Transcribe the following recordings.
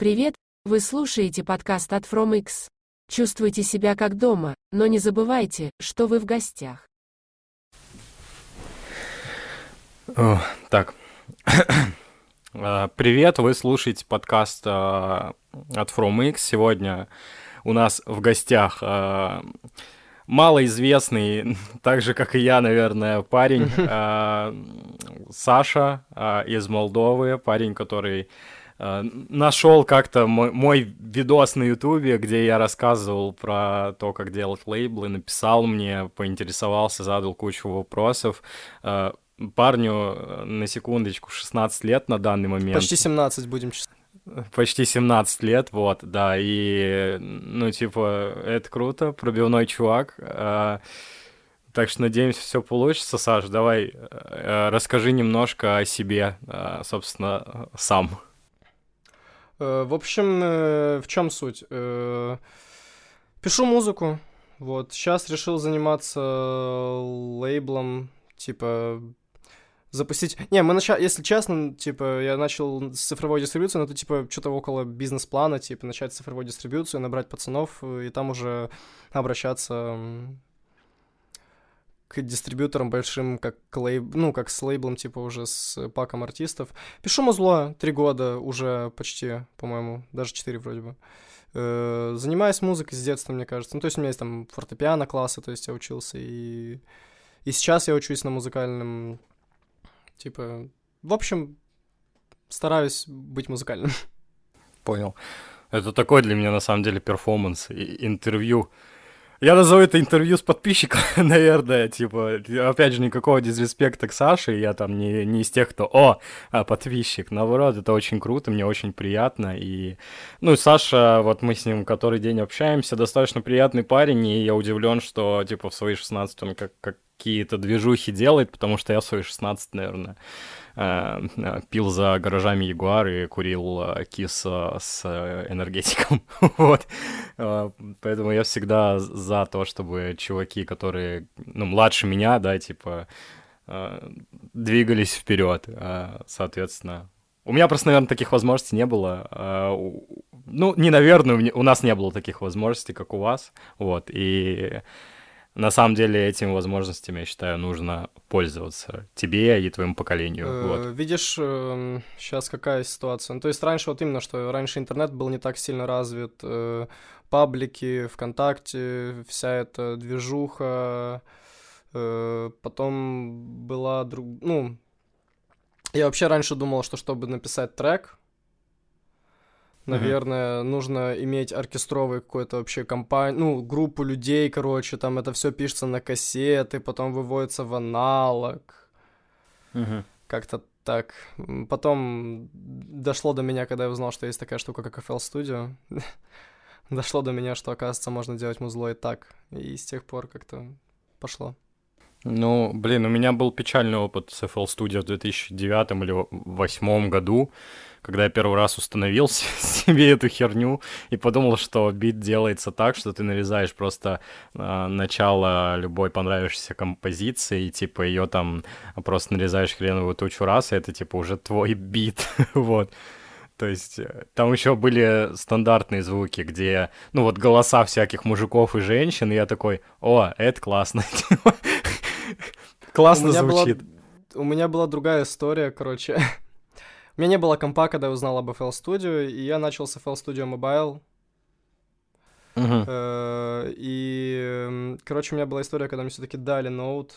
Привет, вы слушаете подкаст от From X. Чувствуйте себя как дома, но не забывайте, что вы в гостях. О, так. А, Привет, вы слушаете подкаст а, от From X. Сегодня у нас в гостях а, малоизвестный, так же, как и я, наверное, парень а, Саша из Молдовы, парень, который нашел как-то мой, мой видос на Ютубе, где я рассказывал про то, как делать лейблы, написал мне, поинтересовался, задал кучу вопросов. А, Парню, э, на секундочку, 16 лет на данный момент. Почти 17 будем честны. Почти 17 лет, вот, да, и, ну, типа, это круто, пробивной чувак, так что надеемся, все получится. Саш, давай э, расскажи немножко о себе, э, собственно, сам. Э, В общем, э, в чем суть? Э, Пишу музыку. Вот, сейчас решил заниматься лейблом, типа запустить... Не, мы начали, если честно, типа, я начал с цифровой дистрибуции, но это, типа, что-то около бизнес-плана, типа, начать цифровую дистрибуцию, набрать пацанов, и там уже обращаться к дистрибьюторам большим, как к лейб... ну, как с лейблом, типа, уже с паком артистов. Пишу музло три года уже почти, по-моему, даже четыре вроде бы. Э, Занимаюсь музыкой с детства, мне кажется. Ну, то есть у меня есть там фортепиано классы, то есть я учился, и... И сейчас я учусь на музыкальном, типа... В общем, стараюсь быть музыкальным. Понял. Это такой для меня, на самом деле, перформанс, интервью. Я назову это интервью с подписчиком, наверное, типа, опять же, никакого дизреспекта к Саше, я там не, не из тех, кто, о, а, подписчик, наоборот, это очень круто, мне очень приятно, и, ну, Саша, вот мы с ним который день общаемся, достаточно приятный парень, и я удивлен, что, типа, в свои 16 он как, какие-то движухи делает, потому что я в свои 16, наверное, пил за гаражами Ягуар и курил э, кис э, с э, энергетиком. вот. Э, Поэтому я всегда за то, чтобы чуваки, которые, ну, младше меня, да, типа, э, двигались вперед, э, соответственно. У меня просто, наверное, таких возможностей не было. э, Ну, не наверное, у нас не было таких возможностей, как у вас. Вот. И на самом деле этими возможностями, я считаю, нужно пользоваться тебе и твоему поколению. Э, Вот. Видишь, сейчас какая ситуация? Ну, то есть раньше вот именно, что раньше интернет был не так сильно развит, э, паблики, ВКонтакте, вся эта движуха, э, потом была друг... Ну, я вообще раньше думал, что чтобы написать трек, наверное, нужно иметь оркестровый какой-то вообще компанию, ну, группу людей, короче, там это все пишется на кассеты, потом выводится в аналог. Мгм. Как-то так. Потом дошло до меня, когда я узнал, что есть такая штука, как FL Studio. Дошло до меня, что, оказывается, можно делать музло и так. И с тех пор как-то пошло. Ну, блин, у меня был печальный опыт с FL Studio в 2009 или 2008 году, когда я первый раз установил себе эту херню и подумал, что бит делается так, что ты нарезаешь просто а, начало любой понравившейся композиции, и типа ее там просто нарезаешь хреновую тучу раз, и это типа уже твой бит, вот. То есть э, там еще были стандартные звуки, где, ну вот голоса всяких мужиков и женщин, и я такой, о, это классно. Классно звучит. у меня была другая история, короче. У меня не было компа, когда я узнал об FL Studio, и я начал с FL Studio Mobile. Э, И, короче, у меня была история, когда мне все-таки дали ноут.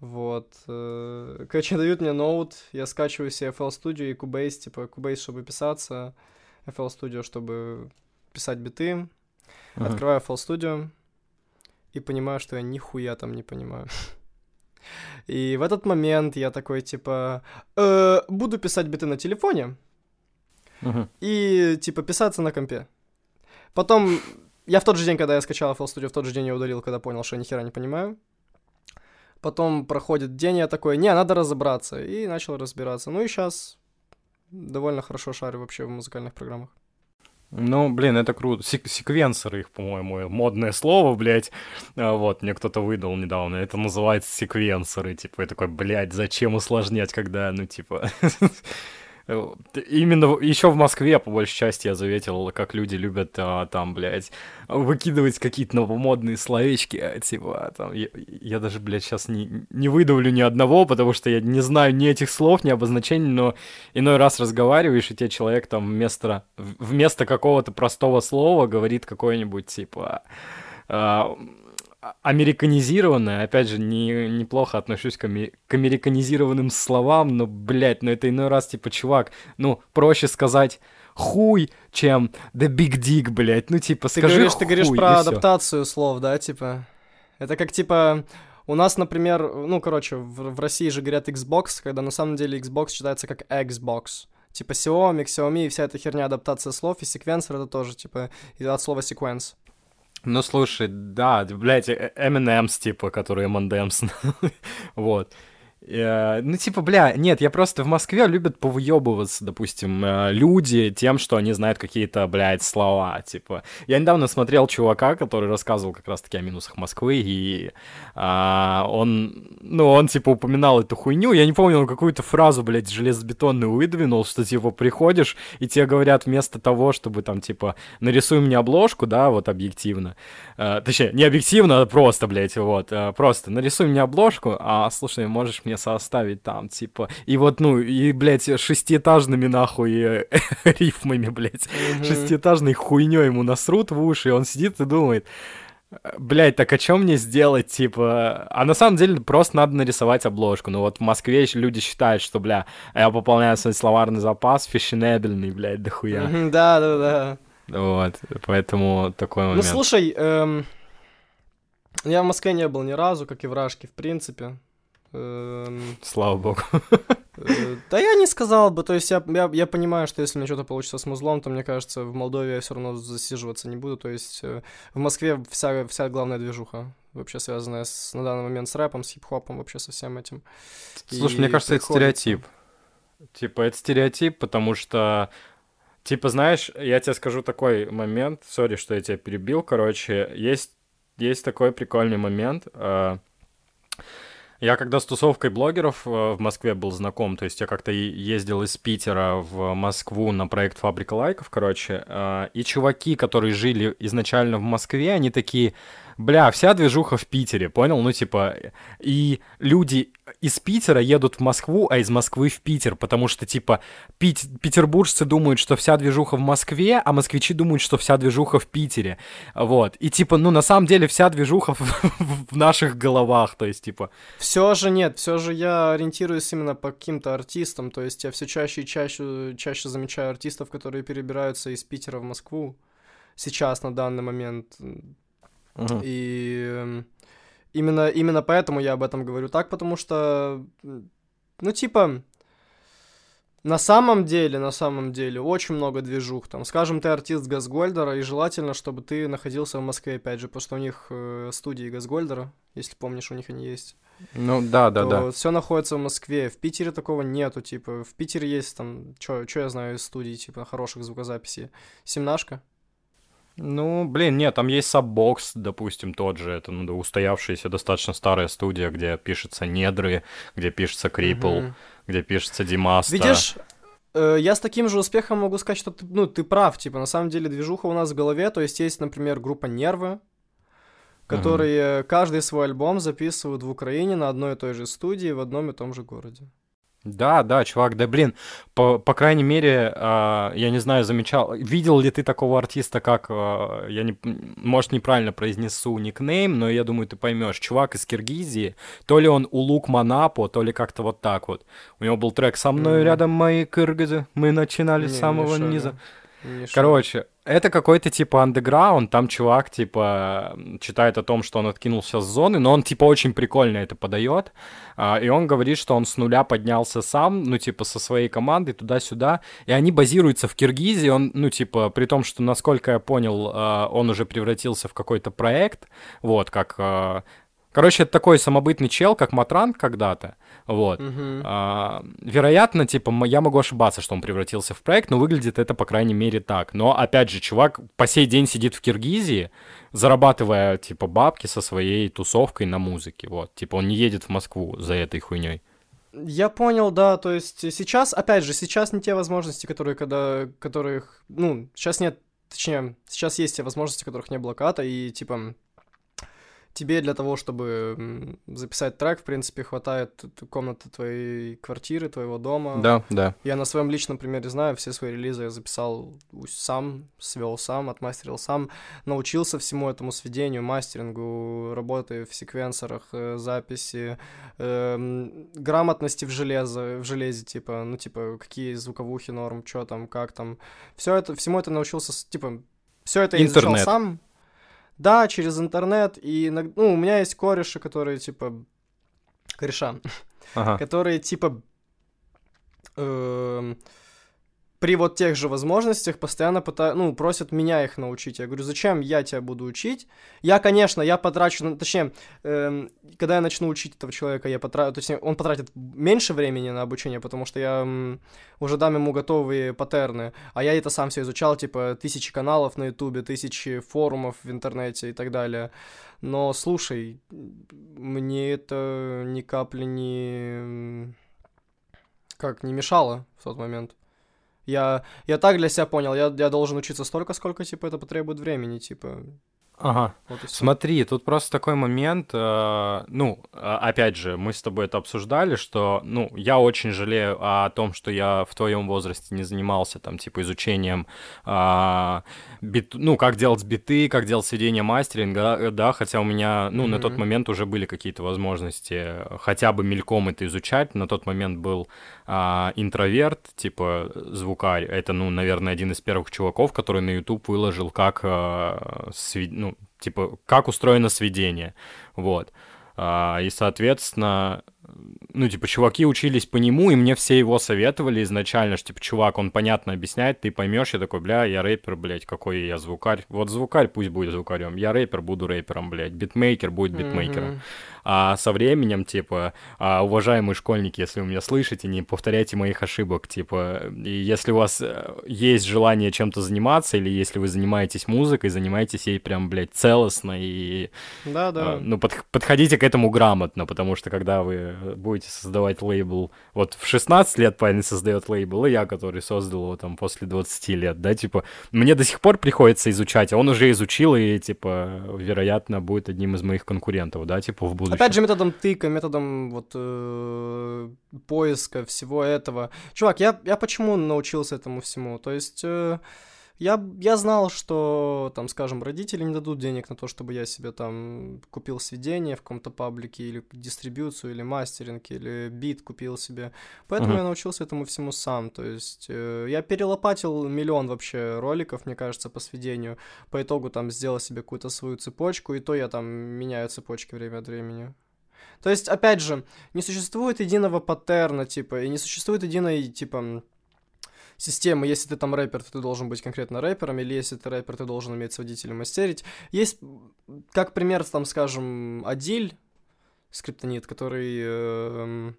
Вот. э, Короче, дают мне ноут, я скачиваю себе FL Studio и Cubase, типа Cubase, чтобы писаться, FL Studio, чтобы писать биты. Мгм. Открываю FL Studio и понимаю, что я нихуя там не понимаю. И в этот момент я такой, типа, «Э, буду писать биты на телефоне, Мгм. и, типа, писаться на компе. Потом, я в тот же день, когда я скачал FL Studio, в тот же день я удалил, когда понял, что я ни хера не понимаю. Потом проходит день, я такой, не, надо разобраться. И начал разбираться. Ну и сейчас довольно хорошо шарю вообще в музыкальных программах. Ну, блин, это круто. Сек- секвенсоры их, по-моему, модное слово, блядь. А, Вот, мне кто-то выдал недавно. Это называется секвенсоры. Типа, я такой, блядь, зачем усложнять, когда, ну, типа... Э, именно еще в Москве, по большей части, я заметил, как люди любят а, там, блядь, выкидывать какие-то новомодные словечки, а, типа, там, я, я даже, блядь, сейчас не, не выдавлю ни одного, потому что я не знаю ни этих слов, ни обозначений, но иной раз разговариваешь, и тебе человек там вместо, вместо какого-то простого слова говорит какое-нибудь, типа, а, а, американизированное, опять же, не, неплохо отношусь к, ами- к американизированным словам, но, блядь, ну это иной раз, типа, чувак, ну, проще сказать хуй, чем the big dick, блядь, ну, типа, ты скажи говоришь, хуй, Ты говоришь про всё. адаптацию слов, да, типа? Это как, типа, у нас, например, ну, короче, в, в России же говорят Xbox, когда на самом деле Xbox читается как Xbox. Типа Xiaomi, Xiaomi и вся эта херня адаптация слов, и секвенсор это тоже, типа, от слова sequence. Ну, слушай, да, блядь, э- M&M's, типа, которые M&M's, вот. Э, Ну, типа, бля, нет, я просто в Москве любят повыебываться, допустим, э, люди тем, что они знают какие-то, блядь, слова, типа. Я недавно смотрел чувака, который рассказывал как раз-таки о минусах Москвы, и а, он, ну, он, типа, упоминал эту хуйню, я не помню, он какую-то фразу, блядь, железобетонную выдвинул, что, типа, приходишь, и тебе говорят вместо того, чтобы, там, типа, нарисуй мне обложку, да, вот объективно, э, точнее, не объективно, а просто, блядь, вот, э, просто нарисуй мне обложку, а, слушай, можешь мне составить там, типа, и вот, ну, и, блядь, шестиэтажными, нахуй, э, рифмами, блядь, Мгм. шестиэтажной хуйней ему насрут в уши, и он сидит и думает, Блять, так а что мне сделать, типа... А на самом деле просто надо нарисовать обложку. Ну вот в Москве люди считают, что, бля, я пополняю свой словарный запас фешенебельный, блядь, дохуя. Да, да, да. Вот, поэтому такой Ну, момент. слушай, эм, я в Москве не был ни разу, как и в Рашке, в принципе. Эм, Слава богу. э, Да я не сказал бы, то есть я, я, я понимаю, что если у меня что-то получится с музлом, то мне кажется, в Молдове я все равно засиживаться не буду, то есть э, в Москве вся, вся главная движуха вообще связанная с, на данный момент с рэпом, с хип-хопом, вообще со всем этим. Слушай, И мне кажется, это приходится. стереотип. Типа, это стереотип, потому что... Типа, знаешь, я тебе скажу такой момент, сори, что я тебя перебил, короче, есть, есть такой прикольный момент. э, Я когда с тусовкой блогеров э, в Москве был знаком, то есть я как-то ездил из Питера в Москву на проект «Фабрика лайков», короче, э, и чуваки, которые жили изначально в Москве, они такие, бля, вся движуха в Питере, понял? Ну, типа, и люди из Питера едут в Москву, а из Москвы в Питер, потому что, типа, пит- петербуржцы думают, что вся движуха в Москве, а москвичи думают, что вся движуха в Питере, вот. И, типа, ну, на самом деле, вся движуха в, наших головах, то есть, типа, Все же нет, все же я ориентируюсь именно по каким-то артистам, то есть я все чаще и чаще, чаще замечаю артистов, которые перебираются из Питера в Москву сейчас на данный момент. И эм, именно, именно поэтому я об этом говорю так, потому что, м, ну, типа, на самом деле, на самом деле, очень много движух. Там, скажем, ты артист Газгольдера, и желательно, чтобы ты находился в Москве, опять же, потому что у них э, студии Газгольдера, если помнишь, у них они есть. ну, да, да, да. Все находится в Москве. В Питере такого нету, типа, в Питере есть там, что я знаю из студий, типа, хороших звукозаписей. Семнашка. Ну, блин, нет, там есть Subbox, допустим, тот же, это ну, устоявшаяся достаточно старая студия, где пишется Недры, где пишется Крипл, Мгм. где пишется Димаста. Видишь, э, я с таким же успехом могу сказать, что ты, ну, ты прав, типа, на самом деле движуха у нас в голове, то есть есть, например, группа Нервы, которые каждый свой альбом записывают в Украине на одной и той же студии в одном и том же городе. Да, да, чувак, да блин, по, по крайней мере, а, я не знаю, замечал, видел ли ты такого артиста, как, а, я не, может, неправильно произнесу никнейм, но я думаю, ты поймешь, чувак из Киргизии, то ли он Улук Манапо, то ли как-то вот так вот. У него был трек «Со мной Мгм. рядом мои кыргызы, мы начинали Не, с не самого шарю. низа». Не шарю. Короче, это какой-то типа андеграунд, там чувак типа читает о том, что он откинулся с зоны, но он типа очень прикольно это подает, а, и он говорит, что он с нуля поднялся сам, ну типа со своей командой туда-сюда, и они базируются в Киргизии, он, ну типа, при том, что, насколько я понял, а, он уже превратился в какой-то проект, вот, как... а, Короче, это такой самобытный чел, как Матранг когда-то, вот. Мгм. А, вероятно, типа, я могу ошибаться, что он превратился в проект, но выглядит это, по крайней мере, так. Но, опять же, чувак по сей день сидит в Киргизии, зарабатывая, типа, бабки со своей тусовкой на музыке, вот. Типа, он не едет в Москву за этой хуйней. Я понял, да, то есть сейчас, опять же, сейчас не те возможности, которые, когда, которых, ну, сейчас нет, точнее, сейчас есть те возможности, которых не было когда и, типа, тебе для того, чтобы записать трек, в принципе, хватает комнаты твоей квартиры, твоего дома. Да, да. Я на своем личном примере знаю, все свои релизы я записал сам, свел сам, отмастерил сам, научился всему этому сведению, мастерингу, работы в секвенсорах, э, записи, э, грамотности в железе, в железе, типа, ну, типа, какие звуковухи норм, что там, как там. Все это, всему это научился, типа, все это я изучал сам. Да, через интернет, и, ну, у меня есть кореши, которые, типа, кореша, ага. которые, типа, э, при вот тех же возможностях постоянно пытают, ну, просят меня их научить. Я говорю, зачем я тебя буду учить? Я, конечно, я потрачу, ну, точнее, э, когда я начну учить этого человека, я потрачу, точнее, он потратит меньше времени на обучение, потому что я м, уже дам ему готовые паттерны, а я это сам все изучал, типа, тысячи каналов на ютубе, тысячи форумов в интернете и так далее. Но, слушай, мне это ни капли не... как, не мешало в тот момент. Я, я так для себя понял, я, я должен учиться столько, сколько, типа, это потребует времени, типа. Ага. Вот Смотри, тут просто такой момент, э, ну, а, опять же, мы с тобой это обсуждали, что, ну, я очень жалею о том, что я в твоем возрасте не занимался там, типа, изучением, э, бит, ну, как делать биты, как делать сведение мастеринга, да, хотя у меня, ну, mm-hmm. на тот момент уже были какие-то возможности хотя бы мельком это изучать, на тот момент был э, интроверт, типа, звукарь, это, ну, наверное, один из первых чуваков, который на YouTube выложил, как, э, свед... ну, типа, как устроено сведение, вот. А, и, соответственно, ну, типа, чуваки учились по нему, и мне все его советовали изначально, что, типа, чувак, он понятно объясняет, ты поймешь, я такой, бля, я рэпер, блядь, какой я звукарь. Вот звукарь пусть будет звукарем, я рэпер, буду рэпером, блядь, битмейкер будет битмейкером. Mm-hmm. А со временем, типа, а, уважаемые школьники, если вы меня слышите, не повторяйте моих ошибок, типа, и если у вас э, есть желание чем-то заниматься, или если вы занимаетесь музыкой, занимайтесь ей прям, блядь, целостно и... Да, да. Ну, под, подходите к этому грамотно, потому что когда вы будете создавать лейбл, вот в 16 лет парень создает лейбл, и я, который создал его там после 20 лет, да, типа, мне до сих пор приходится изучать, а он уже изучил и, типа, вероятно, будет одним из моих конкурентов, да, типа, в будущем будущем. Опять же, методом тыка, методом вот э, поиска всего этого. Чувак, я, я почему научился этому всему? То есть... Э, я, я знал, что, там, скажем, родители не дадут денег на то, чтобы я себе там купил сведение в каком-то паблике, или дистрибьюцию, или мастеринг, или бит купил себе. Поэтому uh-huh. я научился этому всему сам. То есть э, я перелопатил миллион вообще роликов, мне кажется, по сведению. По итогу там сделал себе какую-то свою цепочку, и то я там меняю цепочки время от времени. То есть, опять же, не существует единого паттерна, типа, и не существует единой, типа, системы, если ты там рэпер, то ты должен быть конкретно рэпером, или если ты рэпер, ты должен уметь с водителем мастерить. Есть, как пример, там, скажем, Адиль, скриптонит, который э,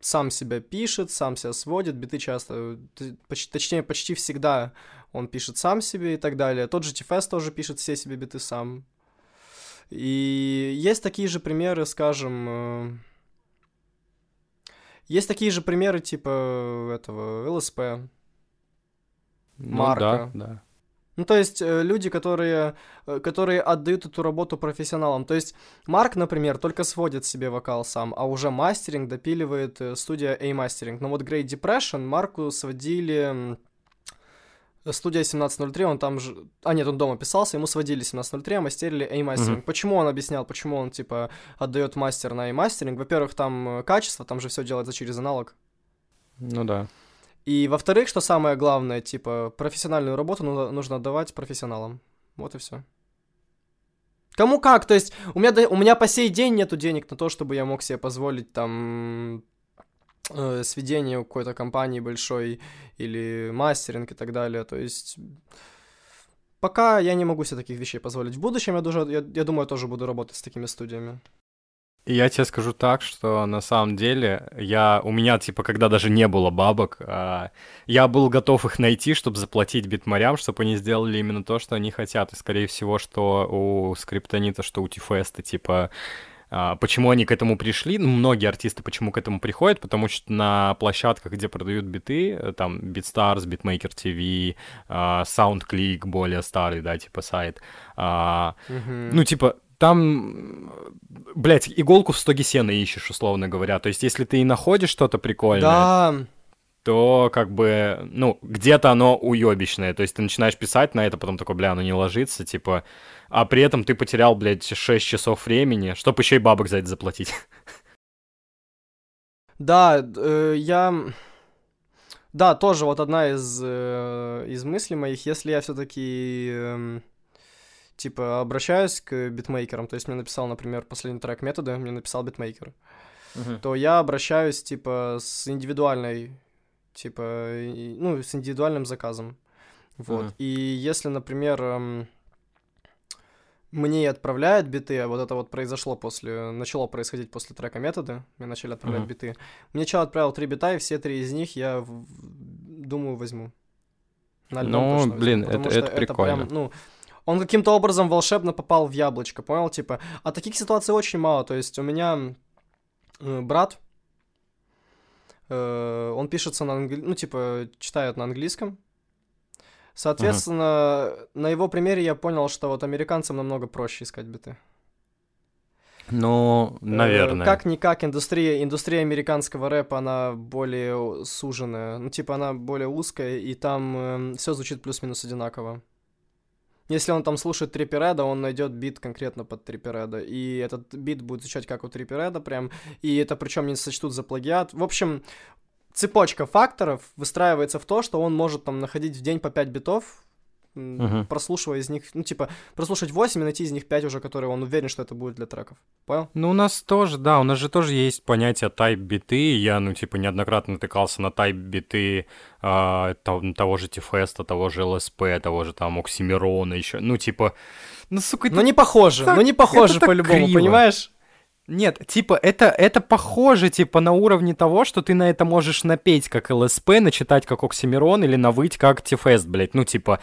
сам себя пишет, сам себя сводит, биты часто, почти, точнее, почти всегда он пишет сам себе и так далее. Тот же Тифес тоже пишет все себе биты сам. И есть такие же примеры, скажем, э, есть такие же примеры, типа этого ЛСП, ну, Марка. Да, да. Ну, то есть э, люди, которые, э, которые отдают эту работу профессионалам. То есть Марк, например, только сводит себе вокал сам, а уже мастеринг допиливает э, студия A-Mastering. Но вот Great Depression Марку сводили студия 1703, он там же... А, нет, он дома писался, ему сводили 1703, а мастерили A-мастеринг. Mm-hmm. Почему он объяснял, почему он, типа, отдает мастер на A-мастеринг? Во-первых, там э, качество, там же все делается через аналог. Ну да. И во-вторых, что самое главное, типа, профессиональную работу нужно отдавать профессионалам. Вот и все. Кому как, то есть у меня, у меня по сей день нету денег на то, чтобы я мог себе позволить там э, сведение какой-то компании большой или мастеринг и так далее. То есть пока я не могу себе таких вещей позволить. В будущем я, тоже, я, я думаю, тоже буду работать с такими студиями. Я тебе скажу так, что на самом деле я у меня типа когда даже не было бабок, а, я был готов их найти, чтобы заплатить битмарям, чтобы они сделали именно то, что они хотят. И скорее всего, что у скриптонита, что у Тифеста, типа почему они к этому пришли? Ну, многие артисты почему к этому приходят? Потому что на площадках, где продают биты, э, там BeatStars, Beatmaker TV, а, SoundClick, более старый, да, типа сайт, а, ну, типа, там, блядь, иголку в стоге сена ищешь, условно говоря. То есть, если ты и находишь что-то прикольное, Да, то как бы, ну, где-то оно уебищное. То есть ты начинаешь писать на это, потом такой, бля, оно не ложится, типа, а при этом ты потерял, блядь, 6 часов времени, чтобы еще и бабок за это заплатить. Да, э, я... Да, тоже вот одна из, э, из мыслей моих, если я все-таки, типа, обращаюсь к битмейкерам, то есть мне написал, например, последний трек метода, мне написал битмейкер, то я обращаюсь, типа, с индивидуальной, типа, и- ну, с индивидуальным заказом. Вот. Мгм. И если, например, мне отправляют биты, а вот это вот произошло после, начало происходить после трека методы, мне начали отправлять Мгм. биты. Мне чел отправил три бита, и все три из них я, в- думаю, возьму. На Ну, точно блин, это- это прикольно. прям, ну, он каким-то образом волшебно попал в яблочко, понял, типа. А таких ситуаций очень мало, то есть у меня э, брат, э, он пишется на английском, ну, типа, читает на английском. Соответственно, на его примере я понял, что вот американцам намного проще искать биты. Ну, Э, наверное. Как-никак, индустрия, индустрия американского рэпа, она более суженная. Ну, типа, она более узкая, и там все звучит плюс-минус одинаково. Если он там слушает Триппереда, он найдет бит конкретно под Триппереда. И этот бит будет звучать как у Триппереда прям. И это причем не сочтут за плагиат. В общем, цепочка факторов выстраивается в то, что он может там находить в день по 5 битов, Мгм. прослушивая из них, ну, типа, прослушать 8 и найти из них 5 уже, которые он уверен, что это будет для треков. Понял? Ну, у нас тоже, да, у нас же тоже есть понятие тайп-биты. Я, ну, типа, неоднократно натыкался на тайп-биты а, то- того же Тифеста, того же ЛСП, того же там Оксимирона еще. Ну, типа, ну, сука, это Но не похоже, так- но не похоже по-любому, понимаешь? Нет, типа, это, это похоже, типа, на уровне того, что ты на это можешь напеть как ЛСП, начитать как Оксимирон или навыть как Тифест, блядь. Ну, типа,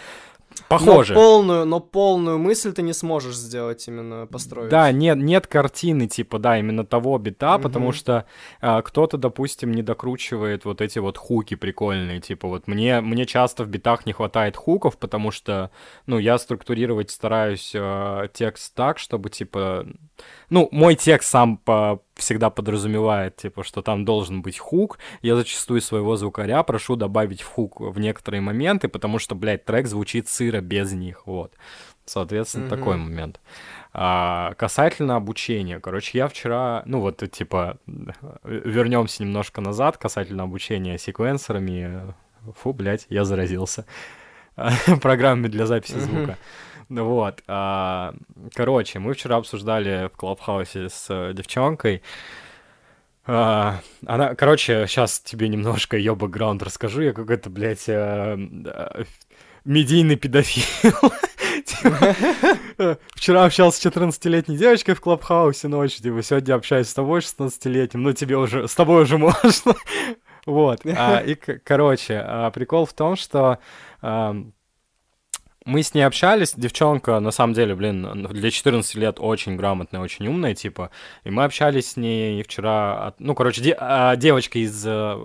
похоже. Но полную, но полную мысль ты не сможешь сделать именно построить. Да, нет, нет картины, типа, да, именно того бита, потому Мгм. что а, кто-то, допустим, не докручивает вот эти вот хуки прикольные, типа, вот мне, мне часто в битах не хватает хуков, потому что, ну, я структурировать стараюсь а, текст так, чтобы, типа, ну, мой текст сам по, всегда подразумевает, типа, что там должен быть хук, я зачастую своего звукаря прошу добавить в хук в некоторые моменты, потому что, блядь, трек звучит сыро без них, вот. Соответственно, Мгм. такой момент. А, касательно обучения, короче, я вчера, ну вот, типа, вернемся немножко назад касательно обучения секвенсорами. Фу, блядь, я заразился. Программами для записи звука. Ну Вот. а, Короче, мы вчера обсуждали в Клабхаусе с э, девчонкой. А, Она, короче, сейчас тебе немножко ее бэкграунд расскажу. Я какой-то, блядь, э, э, медийный педофил. Типа, Вчера общался с 14-летней девочкой в Клабхаусе ночью, типа, сегодня общаюсь с тобой, 16-летним, ну, тебе уже, с тобой уже можно. Вот. А, И, короче, а, прикол в том, что мы с ней общались, девчонка, на самом деле, блин, для 14 лет очень грамотная, очень умная, типа, и мы общались с ней вчера, ну, короче, де- а, девочка из э,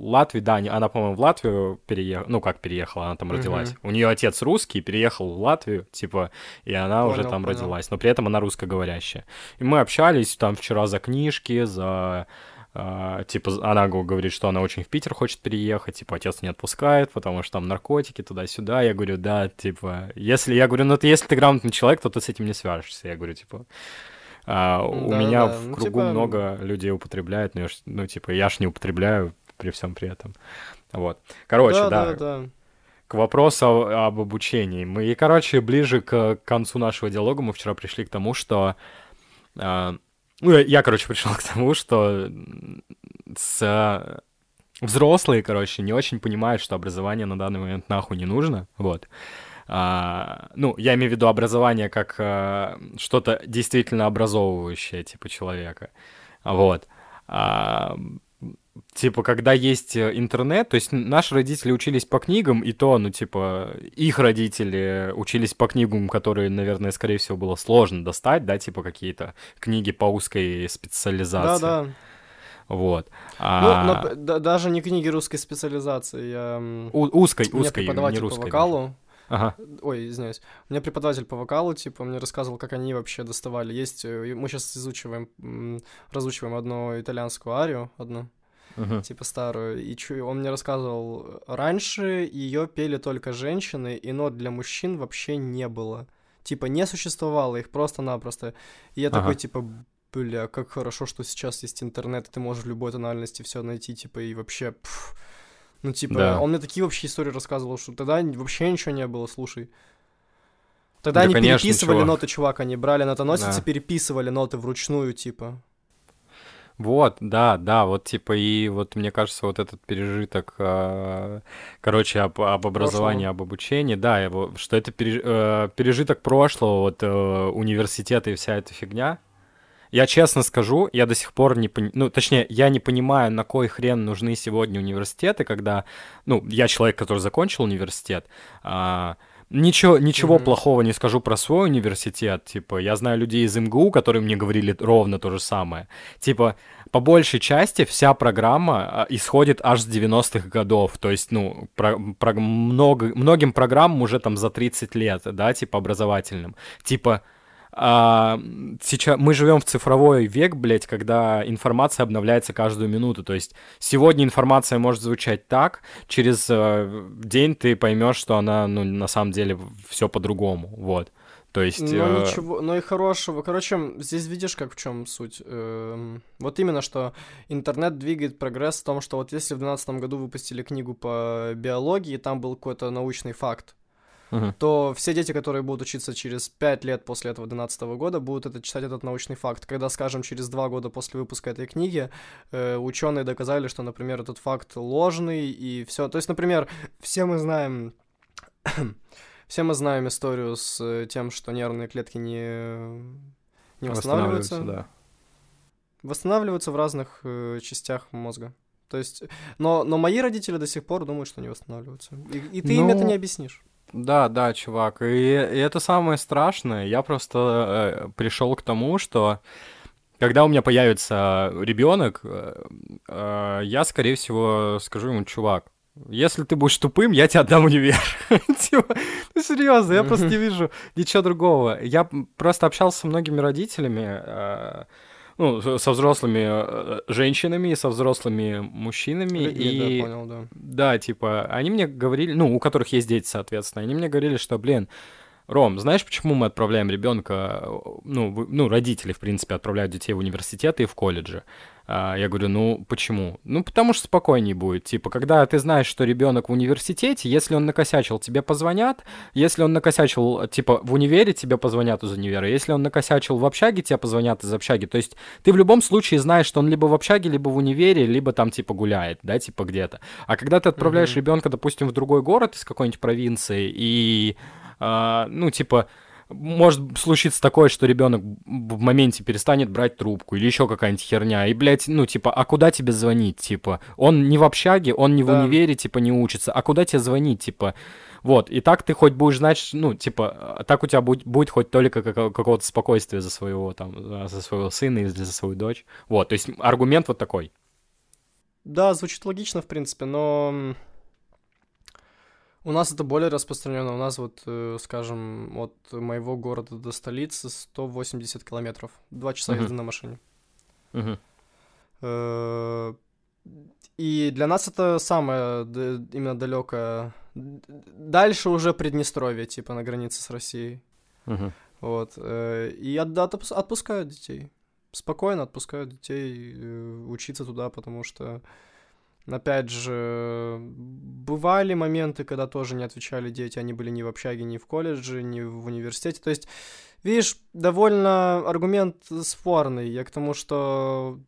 Латвии, да, она, по-моему, в Латвию переехала, ну, как переехала, она там родилась. У нее отец русский, переехал в Латвию, типа, и она уже Понял, там понял. родилась, но при этом она русскоговорящая. И мы общались там вчера за книжки, за а, типа, она говорит, что она очень в Питер хочет переехать, типа, отец не отпускает, потому что там наркотики туда-сюда. Я говорю, да, типа, если, я говорю, ну, ты, если ты грамотный человек, то ты с этим не свяжешься. Я говорю, типа, а, у Да-да-да, меня в ну, кругу типа- много людей употребляют, но я ж- ну, типа, я ж не употребляю при всем при этом. Вот. Короче, да, да, да. к вопросу об обучении. Мы, и, короче, ближе к концу нашего диалога мы вчера пришли к тому, что... а, ну, я, я, короче, пришел к тому, что с, взрослые, короче, не очень понимают, что образование на данный момент нахуй не нужно, вот. А, ну, я имею в виду образование как а, что-то действительно образовывающее, типа, человека. Вот. А, типа, когда есть э, интернет, то есть наши родители учились по книгам, и то, ну, типа, их родители учились по книгам, которые, наверное, скорее всего, было сложно достать, да, типа какие-то книги по узкой специализации. Да, да. Вот. Ну, А, но да- даже не книги русской специализации. Я... у- узкой, узкой, не преподаватель русской. по даже. Ага. ой, извиняюсь, у меня преподаватель по вокалу, типа, мне рассказывал, как они вообще доставали. Есть, э, мы сейчас изучиваем, разучиваем одну итальянскую арию, одну, Мгм. типа старую, и чу- он мне рассказывал, раньше ее пели только женщины, и нот для мужчин вообще не было. Типа, не существовало их просто-напросто. И я такой, Ага. типа, бля, как хорошо, что сейчас есть интернет, и ты можешь в любой тональности все найти, типа, и вообще... пф. Ну, типа, Да. он мне такие вообще истории рассказывал, что тогда вообще ничего не было, слушай. Тогда Да, они конечно, переписывали чувак. ноты, чувак, они брали нотоносицы, Да. переписывали ноты вручную, типа. Вот, да, да, вот типа и вот мне кажется, вот этот пережиток, э, короче, об, об образовании, об обучении, да, его, что это переж- э, пережиток прошлого, вот э, университеты и вся эта фигня. Я честно скажу, я до сих пор не понимаю, ну, точнее, я не понимаю, на кой хрен нужны сегодня университеты, когда, ну, я человек, который закончил университет, а, Ничего, ничего Мгм. плохого не скажу про свой университет. Типа, я знаю людей из МГУ, которые мне говорили ровно то же самое. Типа, по большей части вся программа а, исходит аж с 90-х годов. То есть, ну, про, про- много, многим программам уже там за 30 лет, да, типа образовательным. Типа, а, сейчас мы живем в цифровой век, блядь, когда информация обновляется каждую минуту. То есть сегодня информация может звучать так, через э, день ты поймешь, что она, ну, на самом деле все по-другому. Вот. То есть. Но э, ничего, но и хорошего. Короче, здесь видишь, как в чем суть. Эм, Вот именно, что интернет двигает прогресс в том, что вот если в 2012 году выпустили книгу по биологии, там был какой-то научный факт, мгм. то все дети, которые будут учиться через 5 лет после этого 2012 года, будут это читать этот научный факт. Когда, скажем, через 2 года после выпуска этой книги ученые доказали, что, например, этот факт ложный и все. То есть, например, все мы знаем все мы знаем историю с э, тем, что нервные клетки не, не восстанавливаются. да. Восстанавливаются в разных э, частях мозга. То есть, но, но мои родители до сих пор думают, что не восстанавливаются. И, и ты им это Ну, не объяснишь. Да, да, чувак. И, и это самое страшное. Я просто э, пришел к тому, что когда у меня появится ребенок, э, э, я, скорее всего, скажу ему, чувак, если ты будешь тупым, я тебе отдам универ. Типа, ну серьезно, я просто не вижу ничего другого. Я просто общался со многими родителями, э, ну, со взрослыми э, женщинами и со взрослыми мужчинами. Людьми, И да, понял, да. да, типа, они мне говорили, ну, у которых есть дети, соответственно, они мне говорили, что, блин, Ром, знаешь, почему мы отправляем ребенка, ну, ну, родители, в принципе, отправляют детей в университеты и в колледжи? А, Я говорю, ну, почему? Ну, потому что спокойнее будет. Типа, когда ты знаешь, что ребенок в университете, если он накосячил, тебе позвонят. Если он накосячил, типа, в универе, тебе позвонят из универа. Если он накосячил в общаге, тебе позвонят из общаги. То есть ты в любом случае знаешь, что он либо в общаге, либо в универе, либо там, типа, гуляет, да, типа, где-то. А когда ты отправляешь Мгм. ребенка, допустим, в другой город из какой-нибудь провинции, и, ну, типа, может случиться такое, что ребенок в моменте перестанет брать трубку или еще какая-нибудь херня. И, блядь, ну, типа, а куда тебе звонить? Типа, он не в общаге, он не в Да. универе, типа, не учится. А куда тебе звонить? Типа, вот. И так ты хоть будешь знать, ну, типа, а так у тебя будет, будет хоть только какого- какого-то спокойствия за своего, там, за своего сына или за свою дочь. Вот, то есть аргумент вот такой. Да, звучит логично, в принципе, но у нас это более распространено. У нас вот, э, скажем, от моего города до столицы 180 километров. Два часа езды на машине. Э, И для нас это самое именно далекое. Дальше уже Приднестровье, типа на границе с Россией. Вот. э, И от- отпус- отпускают детей. Спокойно отпускают детей учиться туда, потому что, опять же, бывали моменты, когда тоже не отвечали дети, они были ни в общаге, ни в колледже, ни в университете. То есть, видишь, довольно аргумент спорный. Я к тому, что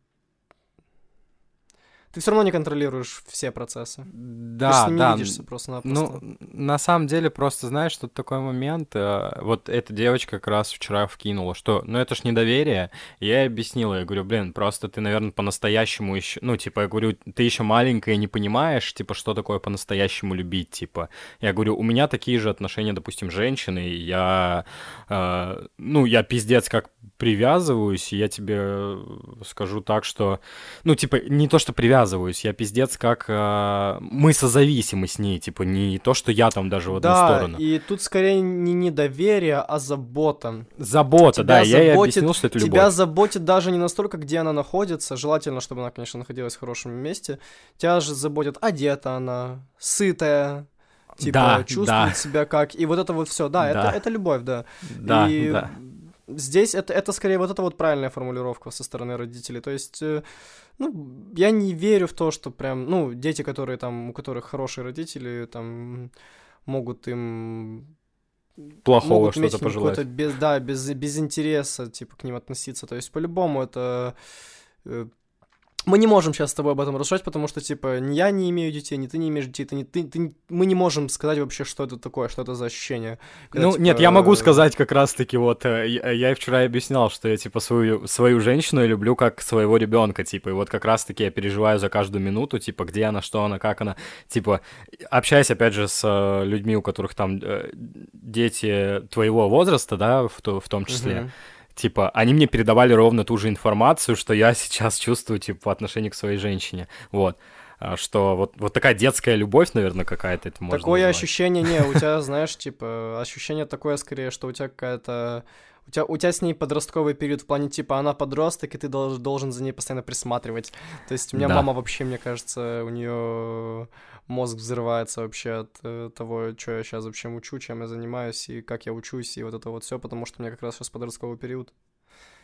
Ты все равно не контролируешь все процессы. Да, Ты с да. видишься просто-напросто. Ну, на самом деле, просто знаешь, тут такой момент, э, вот эта девочка как раз вчера вкинула, что, ну, это ж недоверие, я ей объяснила, я говорю, блин, просто ты, наверное, по-настоящему еще, ну, типа, я говорю, ты еще маленькая, не понимаешь, типа, что такое по-настоящему любить, типа. Я говорю, у меня такие же отношения, допустим, женщины, и я, э, ну, я пиздец как привязываюсь, и я тебе скажу так, что, ну, типа, не то, что привязываюсь, я пиздец как э, мы созависимы с ней, типа, не то, что я там даже в одну да, сторону. и тут скорее не недоверие, а забота. Забота, тебя да, я ей заботит- объяснил, что это любовь. Тебя заботит даже не настолько, где она находится, желательно, чтобы она, конечно, находилась в хорошем месте. Тебя же заботит, одета она, сытая, типа, Да, чувствует да. себя как, и вот это вот все, да, Да. Это, это любовь, да. Да, и да. здесь это, это скорее вот это вот правильная формулировка со стороны родителей. То есть, э, ну, я не верю в то, что прям, ну, дети, которые там, у которых хорошие родители, там, могут им Плохого что-то пожелать. без, да, без, без интереса, типа, к ним относиться. То есть, по-любому, это... Мы не можем сейчас с тобой об этом рассуждать, потому что, типа, ни я не имею детей, ни ты не имеешь детей, ты, не, ты, ты- мы не можем сказать вообще, что это такое, что это за ощущение. Когда, Ну, типа, нет, я могу э, сказать как раз-таки вот, э, я, я вчера объяснял, что я, типа, свою, свою женщину люблю как своего ребенка, типа, и вот как раз-таки я переживаю за каждую минуту, типа, где она, что она, как она, типа, общаясь, опять же, с э, людьми, у которых там дети твоего возраста, да, в, в том числе, мгм. Типа, они мне передавали ровно ту же информацию, что я сейчас чувствую, типа, по отношению к своей женщине, вот. А, Что вот, вот такая детская любовь, наверное, какая-то это можно Такое назвать. ощущение, не, у тебя, знаешь, типа, ощущение такое скорее, что у тебя какая-то... У тебя, у тебя с ней подростковый период в плане, типа, она подросток, и ты долж- должен за ней постоянно присматривать. То есть у меня Да. мама вообще, мне кажется, у нее мозг взрывается вообще от э, того, что я сейчас вообще учу, чем я занимаюсь, и как я учусь, и вот это вот все, потому что у меня как раз сейчас подростковый период.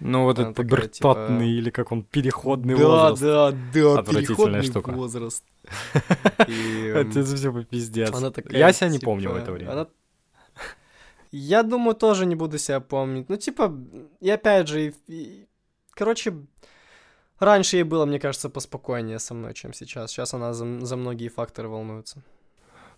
Ну, вот Она этот такая, пубертатный типа, или как он, переходный да, возраст. да, да, Отвратительная переходный штука. возраст. И, эм, Это все пиздец. Такая, Я себя не помню в типа, это время. она- Я думаю, тоже не буду себя помнить. Ну, типа, и опять же, и- и- короче, раньше ей было, мне кажется, поспокойнее со мной, чем сейчас. Сейчас она за, за многие факторы волнуется.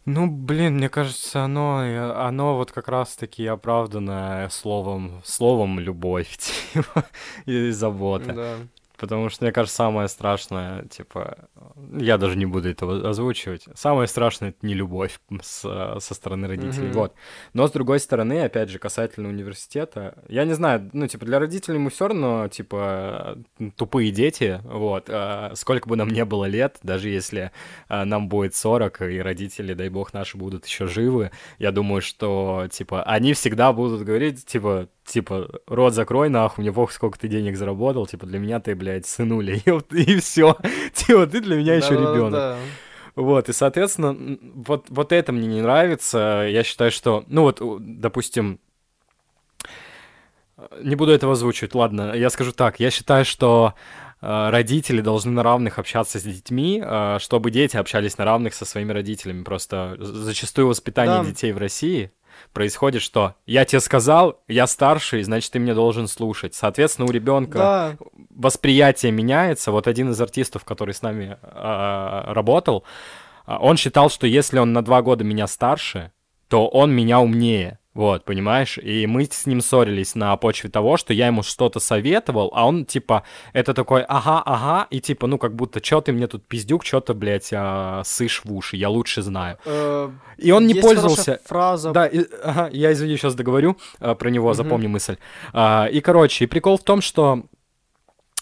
Ну, блин, мне кажется, оно, оно вот как раз-таки оправдано словом, словом любовь, типа, и забота. Да. Потому что, мне кажется, самое страшное, типа, я даже не буду этого озвучивать. Самое страшное — это не любовь с, со стороны родителей, Мгм. вот. Но, с другой стороны, опять же, касательно университета, я не знаю, ну, типа, для родителей мы все равно, типа, тупые дети, вот. э, Сколько бы нам не было лет, даже если э, нам будет 40, и родители, дай бог, наши будут еще живы, я думаю, что, типа, они всегда будут говорить, типа, типа, рот закрой, нахуй, мне похуй, сколько ты денег заработал, типа, для меня ты, блядь, сынуля, ёпт, и все. Типа, ты для меня еще ребенок. Вот, и, соответственно, вот, вот это мне не нравится. Я считаю, что, ну вот, допустим, не буду этого озвучивать, ладно, я скажу так. Я считаю, что э, родители должны на равных общаться с детьми, э, чтобы дети общались на равных со своими родителями. Просто зачастую воспитание Да. детей в России происходит, что я тебе сказал, я старший, значит, ты меня должен слушать. Соответственно, у ребенка Да, восприятие меняется. Вот один из артистов, который с нами а, работал, а, он считал, что если он на два года меня старше, то он меня умнее. Вот, понимаешь? И мы с ним ссорились на почве того, что я ему что-то советовал, а он, типа, это такой, ага, ага, и типа, ну, как будто, чё ты мне тут пиздюк, чё ты, блядь, а, сышь в уши, я лучше знаю. э, И он не есть пользовался... фраза. Да, и- ага, я извини, сейчас договорю а, про него, запомни мысль. А, и, короче, и прикол в том, что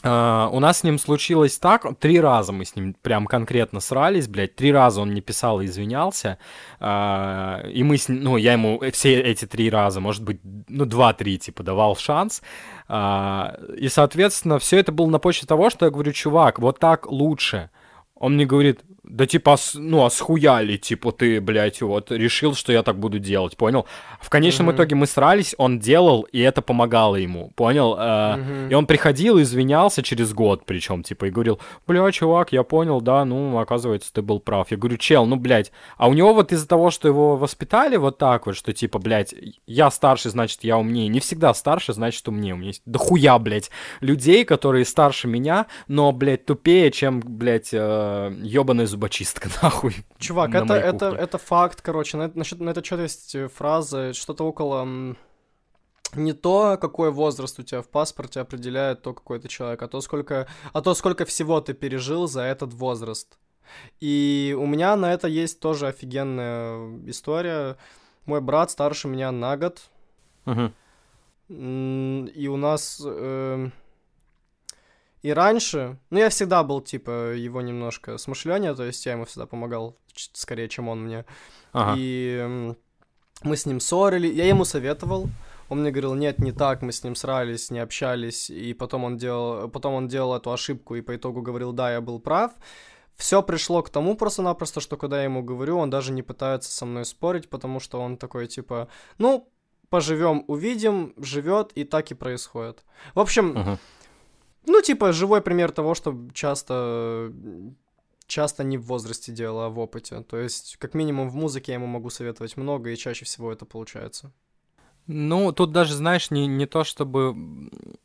а, у нас с ним случилось так, три раза мы с ним прям конкретно срались, блядь, три раза он мне писал и извинялся, а, и мы с ним, ну, я ему все эти три раза, может быть, ну, два-три, типа, давал шанс, А, и, соответственно, все это было на почве того, что я говорю, чувак, вот так лучше. Он мне говорит, да типа, ну, а схуяли, типа, ты, блядь, вот, решил, что я так буду делать, понял? В конечном Мгм. итоге мы срались, он делал, и это помогало ему, понял? Мгм. И он приходил, извинялся через год, причем, типа, и говорил, бля, чувак, я понял, да, ну, оказывается, ты был прав. Я говорю, чел, ну, блядь, а у него вот из-за того, что его воспитали вот так вот, что, типа, блядь, я старше, значит, я умнее. Не всегда старше, значит, умнее. У меня есть дохуя, блядь, людей, которые старше меня, но, блядь, тупее, чем, блядь, э, ёбаная зубочистка, нахуй. Чувак, на это, это, это факт, короче. На, это- насчет, на этот счет есть э, фраза, что-то около... Не то, какой возраст у тебя в паспорте определяет то, какой ты человек, а то, сколько, а то, сколько всего ты пережил за этот возраст. И у меня на это есть тоже офигенная история. Мой брат старше меня на год. М, И у нас... эм, И раньше... Ну, я всегда был, типа, его немножко смышленнее, то есть я ему всегда помогал, скорее, чем он мне. Ага. И мы с ним ссорили, я ему советовал, он мне говорил, нет, не так, мы с ним срались, не общались, и потом он делал, потом он делал эту ошибку, и по итогу говорил, да, я был прав. Все пришло к тому просто-напросто, что когда я ему говорю, он даже не пытается со мной спорить, потому что он такой, типа, ну, поживем, увидим, живет, и так и происходит. В общем, Мгм. Ну, типа, живой пример того, что часто часто не в возрасте дело, а в опыте. То есть, как минимум, в музыке я ему могу советовать много, и чаще всего это получается. Ну, тут даже, знаешь, не, не то чтобы...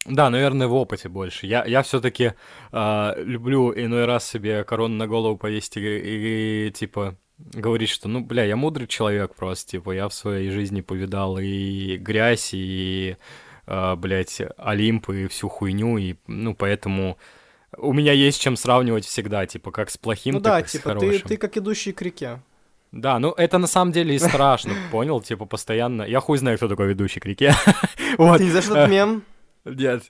Да, наверное, в опыте больше. Я, я все-таки люблю иной раз себе корону на голову повесить и, и, типа, говорить, что, ну, бля, я мудрый человек просто, типа, я в своей жизни повидал и грязь, и, а, блядь, Олимп, и всю хуйню, и, ну, поэтому у меня есть чем сравнивать всегда, типа, как с плохим, ну так да, и с типа, ты, хорошим. ты как идущий к реке. Да, ну это на самом деле и страшно, понял? Типа постоянно... Я хуй знаю, кто такой ведущий к реке. Вот. Ты не знаешь этот мем? Нет.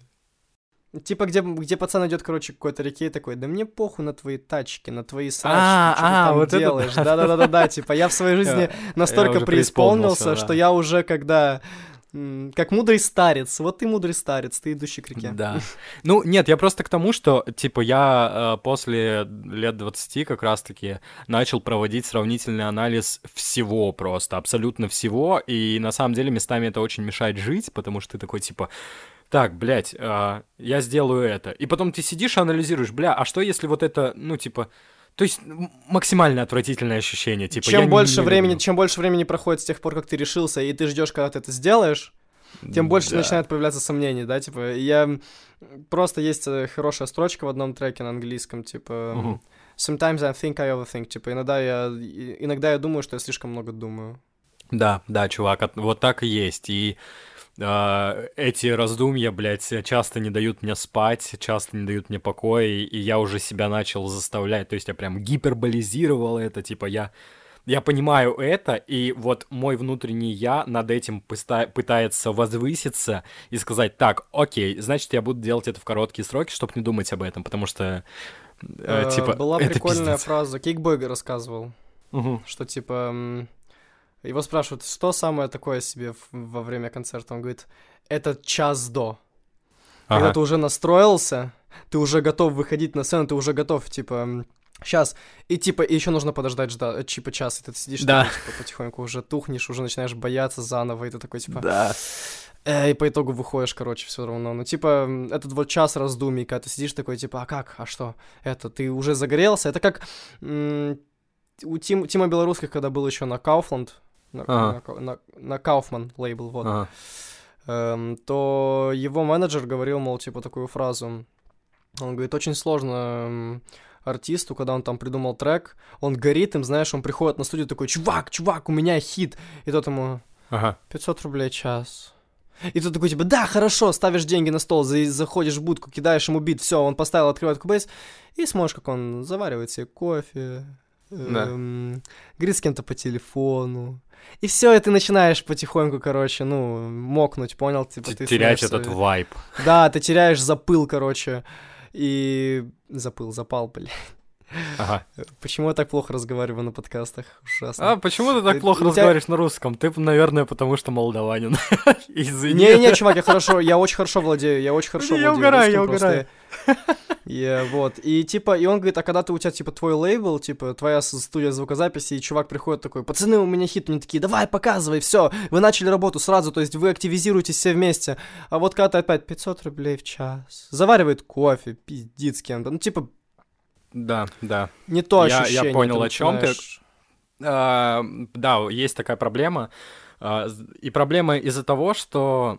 Типа, где, где пацан идет, короче, к какой-то реке и такой, да мне похуй на твои тачки, на твои срачки, А, что ты а, там вот делаешь. да. Да-да-да-да, типа, я в своей жизни настолько преисполнился, что я уже когда... Как мудрый старец. Вот ты мудрый старец, ты идущий к реке. Да. Ну, нет, я просто к тому, что, типа, я э, после лет 20 как раз-таки начал проводить сравнительный анализ всего просто, абсолютно всего, и на самом деле местами это очень мешает жить, потому что ты такой, типа, так, блядь, а, я сделаю это. И потом ты сидишь и анализируешь, бля, а что если вот это, ну, типа... То есть максимально отвратительное ощущение, типа, чем не- больше не времени, люблю. чем больше времени проходит с тех пор, как ты решился, и ты ждешь, когда ты это сделаешь, тем больше Да. начинает появляться сомнений, да, типа, я просто есть э, хорошая строчка в одном треке на английском, типа, Мгм. sometimes I think I overthink, типа, иногда я, иногда я думаю, что я слишком много думаю. Да, да, чувак, от- вот так и есть. И а, эти раздумья, блядь, часто не дают мне спать, часто не дают мне покоя, и, я уже себя начал заставлять. То есть я прям гиперболизировал это, типа я... Я понимаю это, и вот мой внутренний я над этим пытается возвыситься и сказать, так, окей, значит, я буду делать это в короткие сроки, чтобы не думать об этом, потому что, э, Э, типа, Была прикольная пиздец. фраза, Кейкбой рассказывал, Мгм. что, типа, его спрашивают, что самое такое себе во время концерта, он говорит, это час до. Когда Ага. ты уже настроился, ты уже готов выходить на сцену, ты уже готов, типа, сейчас. И типа, и еще нужно подождать, ждать, типа, час, и ты сидишь Да. такой, типа, потихоньку уже тухнешь, уже начинаешь бояться заново, и ты такой, типа, Да. э, и по итогу выходишь, короче, все равно. Ну, типа, этот вот час раздумий, когда ты сидишь такой, типа, а как, а что, это, ты уже загорелся, это как у Тим, Тима Белорусских, когда был еще на Кауфланд, на, Ага. на на- на Кауфман лейбл, вот, Ага. эм, то его менеджер говорил, мол, типа такую фразу. Он говорит, очень сложно эм, артисту, когда он там придумал трек, он горит им, знаешь, он приходит на студию такой, чувак, чувак, у меня хит. И тот ему, Ага. 500 рублей час. И ты такой, типа, да, хорошо, ставишь деньги на стол, за- заходишь в будку, кидаешь ему бит, все, он поставил, открывает кубейс, и смотришь, как он заваривает себе кофе, Да. эм, говорит с кем-то по телефону. И все, и ты начинаешь потихоньку, короче, ну, мокнуть, понял? Типа, Т- ты Терять становишься- этот вайб. Да, ты теряешь запыл, короче. И... Запыл, запал, блин. Ага. Почему я так плохо разговариваю на подкастах? Ужасно. А почему ты так Ты- плохо тебя- разговариваешь на русском? Ты, наверное, потому что молдаванин. Извини. Не-не, чувак, я хорошо, я очень хорошо владею, я очень хорошо Я владею угораю, я русским, просто угораю. Я, вот, и типа, и он говорит, а когда ты у тебя, типа, твой лейбл, типа, твоя студия звукозаписи, и чувак приходит такой, пацаны, у меня хит, они такие, давай, показывай, все, вы начали работу сразу, то есть вы активизируетесь все вместе, а вот когда ты опять 500 рублей в час, заваривает кофе, пиздит с кем-то, ну, типа, Да, да. не то Я- я ощущение. понял, ты о чём ты. начинаешь- А, Да, есть такая проблема. А, И проблема из-за того, что,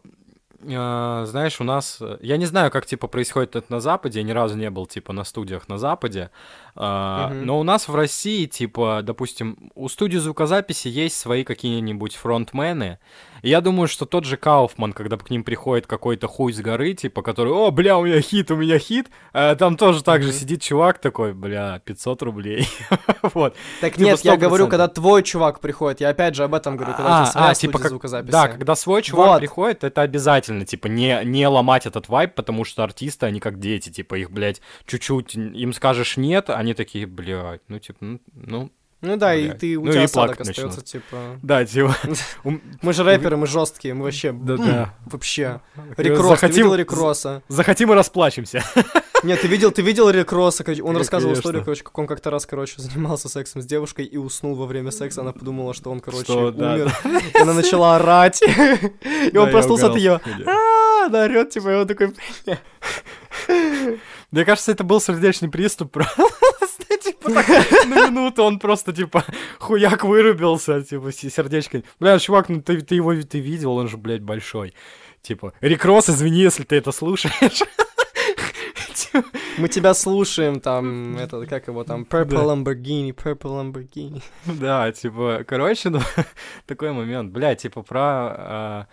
а, знаешь, у нас... Я не знаю, как, типа, происходит это на Западе. Я ни разу не был, типа, на студиях на Западе. А. Но у нас в России, типа, допустим, у студии звукозаписи есть свои какие-нибудь фронтмены. И я думаю, что тот же Кауфман, когда к ним приходит какой-то хуй с горы, типа, который, о, бля, у меня хит, у меня хит, а там тоже так же сидит чувак такой, бля, 500 рублей. Вот. Так Типа, нет, я 100%. говорю, когда твой чувак приходит, я опять же об этом говорю, когда своя студия А, как- звукозаписи. Да, когда свой чувак Вот. приходит, это обязательно, типа, не, не ломать этот вайб, потому что артисты, они как дети, типа, их, блядь, чуть-чуть, им скажешь нет, они такие, блядь, ну, типа, ну, ну, Ну да, и блядь. ты, у Ну тебя и осадок остается, типа... да, типа, Мы же рэперы, мы жесткие, мы вообще... Да, да. Вообще. Рик Росс, ты видел Рик Росса? захотим и расплачемся. Нет, ты видел, ты видел Рик Росса? короче, Он Э, рассказывал историю, короче, как он как-то раз, короче, занимался сексом с девушкой и уснул во время секса. Она подумала, что он, короче, умер. И она начала орать. И он проснулся от ее. «А, Она орет, типа, и он такой... Мне кажется, это был сердечный приступ просто, типа, так, на минуту он просто, типа, хуяк вырубился, типа, сердечко. Бля, чувак, ну ты, ты его ты видел, он же, блядь, большой. Типа, Рик Росс, извини, если ты это слушаешь. Типа, Мы тебя слушаем, там, это, как его там, Purple Lamborghini, Purple Lamborghini. Да, типа, короче, ну, такой момент. Бля, типа, про... а,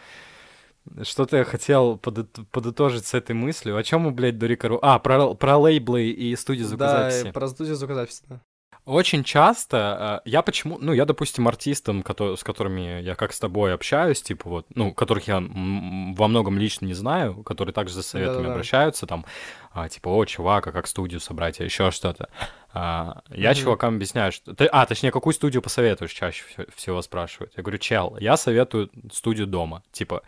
Что-то я хотел подыт- подытожить с этой мыслью. О чем мы, блядь, до А, про, про лейблы и студии Да, звукозаписи. и про студию звукозаписи, да. Очень часто э, я почему, ну, я, допустим, артистам, с которыми я как с тобой общаюсь, типа вот, ну, которых я во многом лично не знаю, которые также за советами Да-да-да. обращаются, там, а, типа, о, чувак, а как студию собрать, а еще что-то. Я Мгм. чувакам объясняю, что... а, точнее, какую студию посоветуешь, чаще всего спрашивают. Я говорю, чел, я советую студию дома. Типа,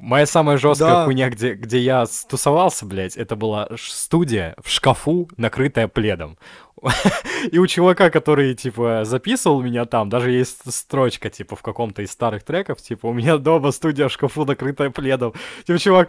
моя самая жесткая Да. хуйня, где, где я стусовался, блядь, это была студия в шкафу, накрытая пледом. И у чувака, который, типа, записывал меня там, даже есть строчка, типа, в каком-то из старых треков, типа, у меня дома студия в шкафу, накрытая пледом. Типа, чувак,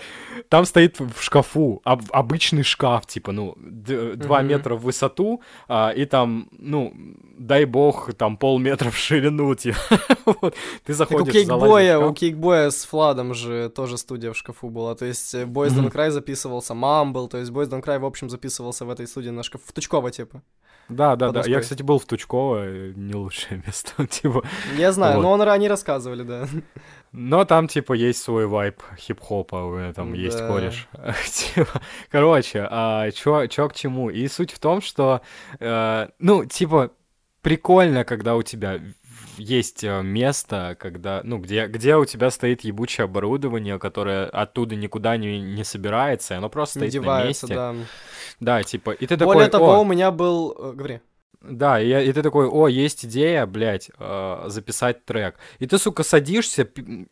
там стоит в шкафу об- обычный шкаф, типа, ну, 2 Мгм. метра в высоту, а, и там, ну, дай бог, там полметра в ширину, типа. Вот. Ты Так у заходишь, Кейкбоя, у. Кейкбоя с Фладом же тоже студия в шкафу была. То есть э, Boys Don't Мгм. Cry записывался, Мамбл, то есть Boys Don't Cry, в общем, записывался в этой студии на шкафу. В Тучково, типа. Да, да, да. Я, кстати, был в Тучково, э, не лучшее место, типа. Я знаю, Вот. но он, они рассказывали, да. Но там, типа, есть свой вайб хип-хопа, у меня там есть Да. кореш. Типа, Короче, а, чё, чё к чему? И суть в том, что, э, ну, типа, прикольно, когда у тебя есть э, место, когда, ну, где, где у тебя стоит ебучее оборудование, которое оттуда никуда не, не собирается, оно просто Не стоит на месте. да. Да, типа, и ты Более такой, того, «О, у меня был... э, Говори. да, и, и ты такой, о, есть идея, блядь, э, записать трек. И ты, сука, садишься,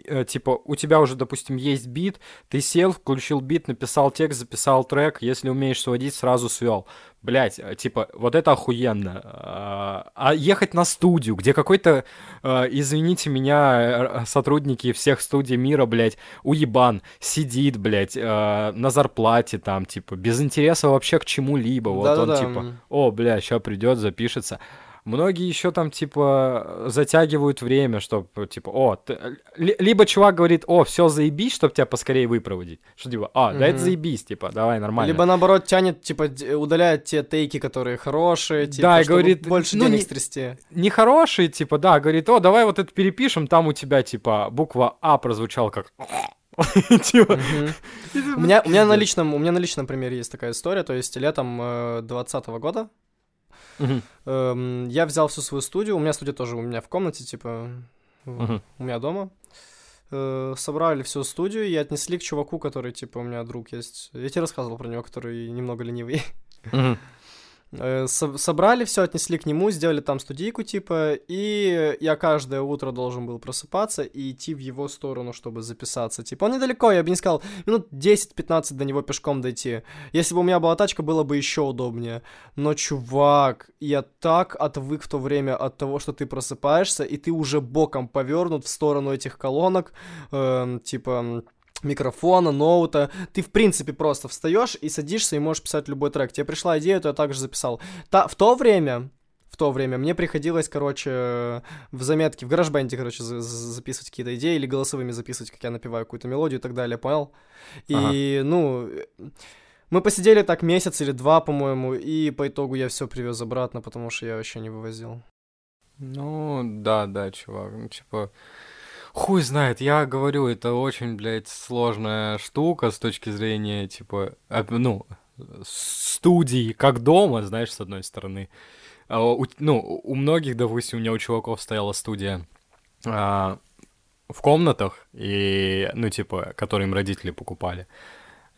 э, типа, у тебя уже, допустим, есть бит, ты сел, включил бит, написал текст, записал трек, если умеешь сводить, сразу свел. Блядь, э, типа, вот это охуенно. А, А ехать на студию, где какой-то, э, извините меня, э, сотрудники всех студий мира, блядь, уебан, сидит, блядь, на зарплате там, типа, без интереса вообще к чему-либо. Вот он, Да-да-да, типа, м. о, бля, сейчас придет, запишется. Многие еще там, типа, затягивают время, чтобы, типа, о, ты- ли- либо чувак говорит, о, все заебись, чтобы тебя поскорее выпроводить. Что, типа, а, да это Мгм. заебись, типа, давай, нормально. Либо наоборот тянет, типа, удаляет те тейки, которые хорошие, типа, Да, и говорит, больше ну, денег не- стрясти. Нехороший, типа, да, говорит, о, давай вот это перепишем, там у тебя, типа, буква А прозвучал как... Типа. У меня, на личном, у меня на личном примере есть такая история, то есть летом двадцатого года Мгм, эм, я взял всю свою студию, у меня студия тоже у меня в комнате, типа, мгм. у меня дома. Э, собрали всю студию и отнесли к чуваку, который, типа, у меня друг есть. Я тебе рассказывал про него, который немного ленивый. Мгм. Э, со- собрали все, отнесли к нему, сделали там студийку, типа, и я каждое утро должен был просыпаться и идти в его сторону, чтобы записаться. Типа, он недалеко, я бы не сказал, минут 10-15 до него пешком дойти. Если бы у меня была тачка, было бы еще удобнее. Но, чувак, я так отвык в то время от того, что ты просыпаешься, и ты уже боком повернут в сторону этих колонок, э, типа микрофона, ноута. Ты, в принципе, просто встаешь и садишься и можешь писать любой трек. Тебе пришла идея, то я также записал. Та, в то время, в то время мне приходилось, короче, в заметке, в гараж-бенде, короче, за записывать какие-то идеи или голосовыми записывать, как я напеваю какую-то мелодию и так далее, понял? И, ага. ну, мы посидели так месяц или два, по-моему, и по итогу я все привез обратно, потому что я вообще не вывозил. Ну, да, да, чувак, ну, типа... Хуй знает, я говорю, это очень, блядь, сложная штука с точки зрения, типа, ну, студии как дома, знаешь, с одной стороны. А у, ну, у многих, допустим, у меня у чуваков стояла студия а, в комнатах, и, ну, типа, которые им родители покупали.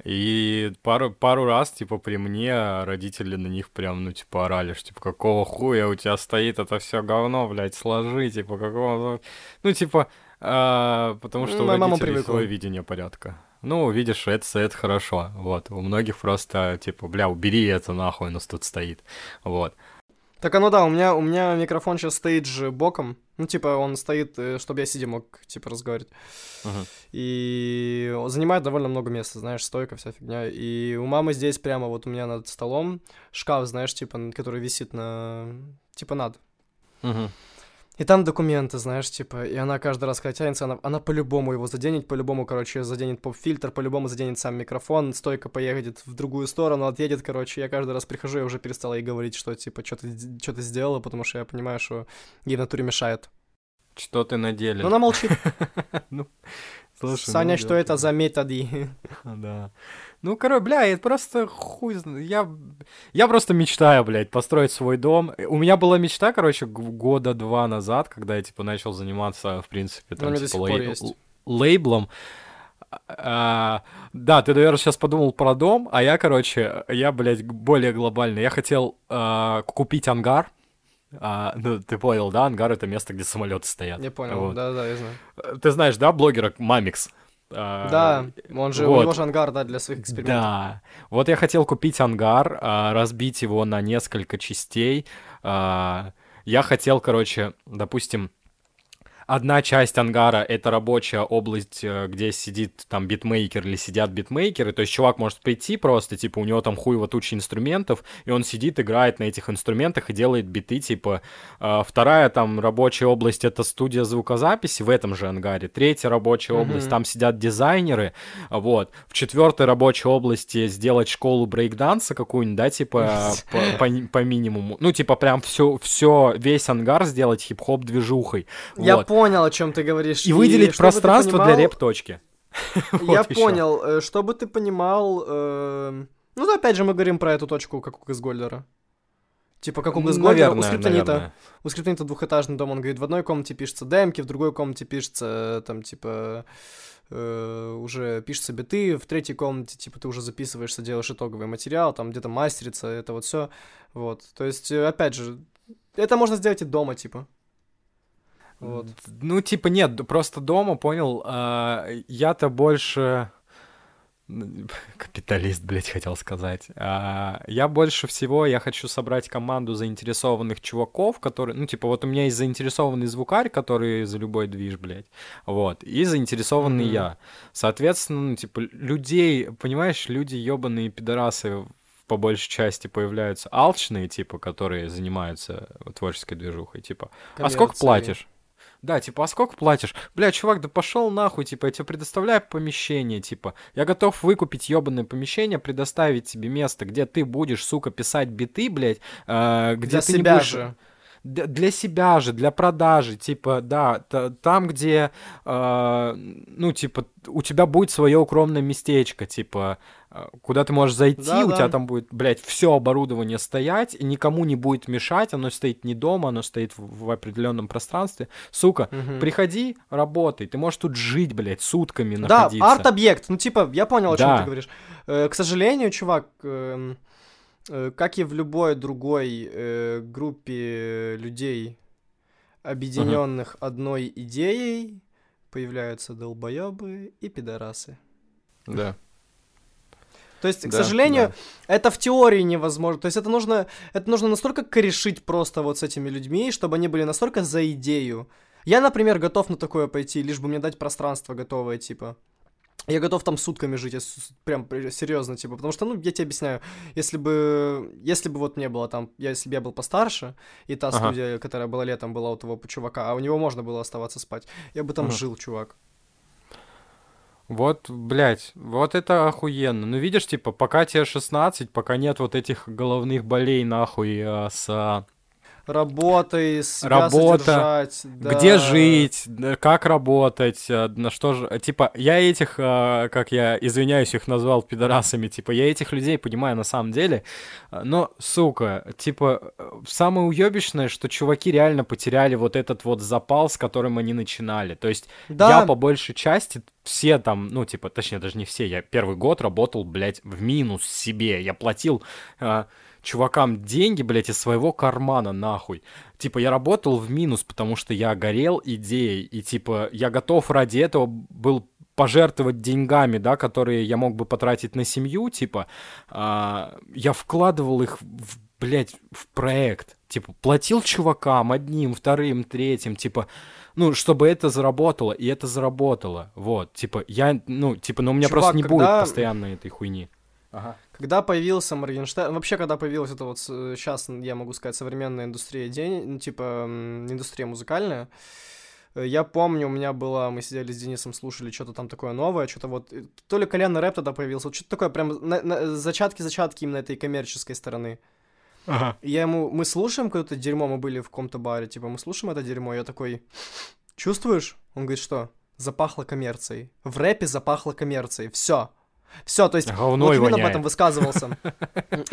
И пару, пару раз, типа, при мне родители на них прям, ну, типа, орали, что, типа, какого хуя у тебя стоит это все говно, блядь, сложи, типа, какого... Ну, типа, а, потому что Моя у мама привыкла. свое видение порядка. Ну, видишь, это, это хорошо. Вот. У многих просто, типа, бля, убери это нахуй, у нас тут стоит. Вот. Так оно да, у меня, у меня микрофон сейчас стоит же боком. Ну, типа, он стоит, э, чтобы я сидя мог, типа, разговаривать. Uh-huh. И занимает довольно много места, знаешь, стойка, вся фигня. И у мамы здесь прямо вот у меня над столом шкаф, знаешь, типа, который висит на... Типа над. Uh-huh. И там документы, знаешь, типа, и она каждый раз, когда тянется, она, она по-любому его заденет, по-любому, короче, заденет поп-фильтр, по-любому заденет сам микрофон, стойка поедет в другую сторону, отъедет, короче, я каждый раз прихожу, я уже перестала ей говорить, что, типа, что ты, что ты сделала, потому что я понимаю, что ей в натуре мешает. Что ты на деле? Ну, она молчит. Ну, слушай, Саня, ну, что это за методы? Да. Ну, короче, бля, это просто хуй... Я, я просто мечтаю, блядь, построить свой дом. У меня была мечта, короче, года два назад, когда я, типа, начал заниматься, в принципе, там, типа, лей... лейблом. А, да, ты, наверное, сейчас подумал про дом, а я, короче, я, блядь, более глобальный. Я хотел а, купить ангар, а, ну, ты понял, да? Ангар — это место, где самолеты стоят. Я понял, вот. да-да, я знаю. Ты знаешь, да, блогера Мамикс? А, да, он же, вот. у него же ангар, да, для своих экспериментов. Да, вот я хотел купить ангар, а, разбить его на несколько частей. А, я хотел, короче, допустим, одна часть ангара — это рабочая область, э, где сидит там битмейкер или сидят битмейкеры, то есть чувак может прийти просто, типа, у него там хуево туча инструментов, и он сидит, играет на этих инструментах и делает биты, типа, а, вторая там рабочая область — это студия звукозаписи в этом же ангаре, третья рабочая mm-hmm. область, там сидят дизайнеры, вот, в четвертой рабочей области сделать школу брейкданса какую-нибудь, да, типа, по, по, по минимуму, ну, типа, прям все, все, весь ангар сделать хип-хоп движухой. Я вот. понял, о чем ты говоришь. И, и выделить пространство понимал... для реп-точки. Я понял. Э, чтобы ты понимал... Э... Ну, опять же, мы говорим про эту точку, как у Газгольдера. Типа, как у Газгольдера, у Скриптонита. У Скриптонита двухэтажный дом, он говорит, в одной комнате пишется демки, в другой комнате пишется, там, типа, э, уже пишется биты, в третьей комнате, типа, ты уже записываешься, делаешь итоговый материал, там, где-то мастерится, это вот все. Вот. То есть, э, опять же, это можно сделать и дома, типа. Вот. Ну, типа, нет, просто дома, понял, а, я-то больше... Капиталист, блядь, хотел сказать. А, я больше всего, я хочу собрать команду заинтересованных чуваков, которые, ну, типа, вот у меня есть заинтересованный звукарь, который за любой движ, блядь, вот, и заинтересованный mm-hmm. я. Соответственно, ну, типа, людей, понимаешь, люди ебаные пидорасы по большей части появляются алчные, типа, которые занимаются творческой движухой, типа, а сколько платишь? Да, типа, а сколько платишь? Бля, чувак, да пошел нахуй, типа, я тебе предоставляю помещение, типа. Я готов выкупить ебаное помещение, предоставить тебе место, где ты будешь, сука, писать биты, блядь, э, где Для ты себя не будешь... же для себя же, для продажи, типа, да, там, где, э, ну, типа, у тебя будет свое укромное местечко, типа, куда ты можешь зайти, да, у да. тебя там будет, блядь, все оборудование стоять, и никому не будет мешать, оно стоит не дома, оно стоит в, в определенном пространстве. Сука, угу. приходи, работай, ты можешь тут жить, блядь, сутками находиться. Да, арт-объект, ну, типа, я понял, о чем да. ты говоришь. Э, к сожалению, чувак, э, э, как и в любой другой э, группе людей, объединенных одной идеей, появляются долбоебы и пидорасы. Да. То есть, к Да, сожалению, да. это в теории невозможно. То есть это нужно, это нужно настолько корешить просто вот с этими людьми, чтобы они были настолько за идею. Я, например, готов на такое пойти, лишь бы мне дать пространство готовое, типа. Я готов там сутками жить, я с- прям серьезно, типа, потому что, ну, я тебе объясняю, если бы, если бы вот мне было там, я, если бы я был постарше, и та Ага. студия, которая была летом, была у того чувака, а у него можно было оставаться спать, я бы там Мгм. жил, чувак. Вот, блядь, вот это охуенно. Ну, видишь, типа, пока тебе 16, пока нет вот этих головных болей, нахуй, э, с а, Работай, себя Работа, содержать, где да. жить, да, как работать, э, на что же... Типа, я этих, э, как я, извиняюсь, их назвал пидорасами, типа, я этих людей понимаю на самом деле, э, но, сука, типа, самое уебищное, что чуваки реально потеряли вот этот вот запал, с которым они начинали. То есть Да. я по большей части все там, ну, типа, точнее, даже не все, я первый год работал, блядь, в минус себе. Я платил э, чувакам деньги, блядь, из своего кармана, нахуй. Типа, я работал в минус, потому что я горел идеей, и, типа, я готов ради этого был пожертвовать деньгами, да, которые я мог бы потратить на семью, типа, а, я вкладывал их в, блядь, в проект, типа, платил чувакам одним, вторым, третьим, типа, ну, чтобы это заработало, и это заработало, вот, типа, я, ну, типа, ну, у меня Чувак, просто не будет когда- постоянно этой хуйни. Когда появился Моргенштерн, вообще, когда появилась это вот сейчас, я могу сказать, современная индустрия день, типа индустрия музыкальная, э, я помню, у меня было, мы сидели с Денисом, слушали что-то там такое новое, что-то вот, э, то ли коленный рэп тогда появился, вот что-то такое, прям на- на- зачатки-зачатки именно этой коммерческой стороны. Ага. И я ему, мы слушаем какое-то дерьмо, мы были в каком-то баре, типа, мы слушаем это дерьмо, я такой, чувствуешь? Он говорит, что? Запахло коммерцией. В рэпе запахло коммерцией, все. Все, то есть Говной Локи Вин об этом высказывался.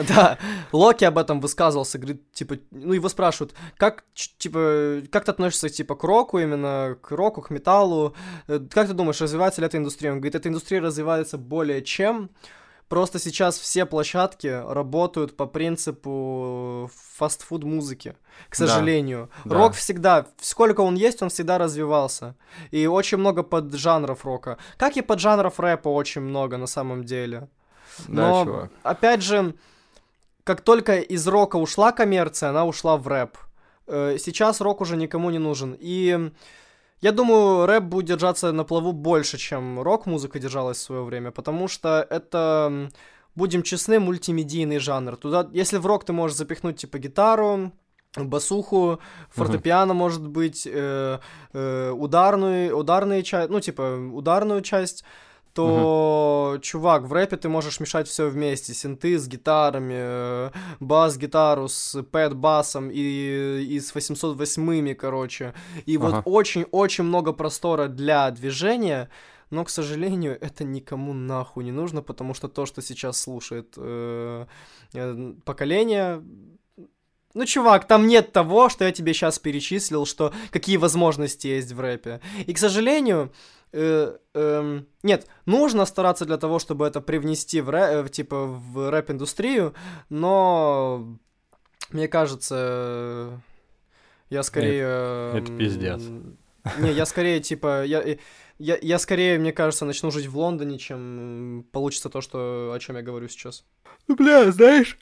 Да, Локи об этом высказывался, говорит, типа, ну его спрашивают, как, типа, как ты относишься, типа, к року именно, к року, к металлу, Э, как ты думаешь, развивается ли эта индустрия? Он говорит, эта индустрия развивается более чем, просто сейчас все площадки работают по принципу фастфуд музыки, к Да, сожалению. да. Рок всегда, сколько он есть, он всегда развивался. И очень много поджанров рока. Как и поджанров рэпа очень много на самом деле. Да, Но, чувак. опять же, как только из рока ушла коммерция, она ушла в рэп. Э, Сейчас рок уже никому не нужен. И я думаю, рэп будет держаться на плаву больше, чем рок-музыка держалась в свое время, потому что это, будем честны, мультимедийный жанр. Туда, если в рок ты можешь запихнуть, типа, гитару, басуху, фортепиано, может быть, э, э, ударную, ударные часть, ну, типа, ударную часть, то, чувак, в рэпе ты можешь мешать все вместе. Синты с гитарами, э, бас-гитару с пэт-басом и, и с 808-ми, короче. И вот Ага. очень-очень много простора для движения, но, к сожалению, это никому нахуй не нужно, потому что то, что сейчас слушает э, э, поколение... Ну, чувак, там нет того, что я тебе сейчас перечислил, что какие возможности есть в рэпе. И, к сожалению, э, эм, нет, нужно стараться для того, чтобы это привнести в, рэ- э, в, типа, в рэп-индустрию, но мне кажется, э, я скорее... это эм, пиздец. Не, я скорее, типа, я, э, я, я скорее, мне кажется, начну жить в Лондоне, чем получится то, что, о чем я говорю сейчас. Ну, бля, знаешь...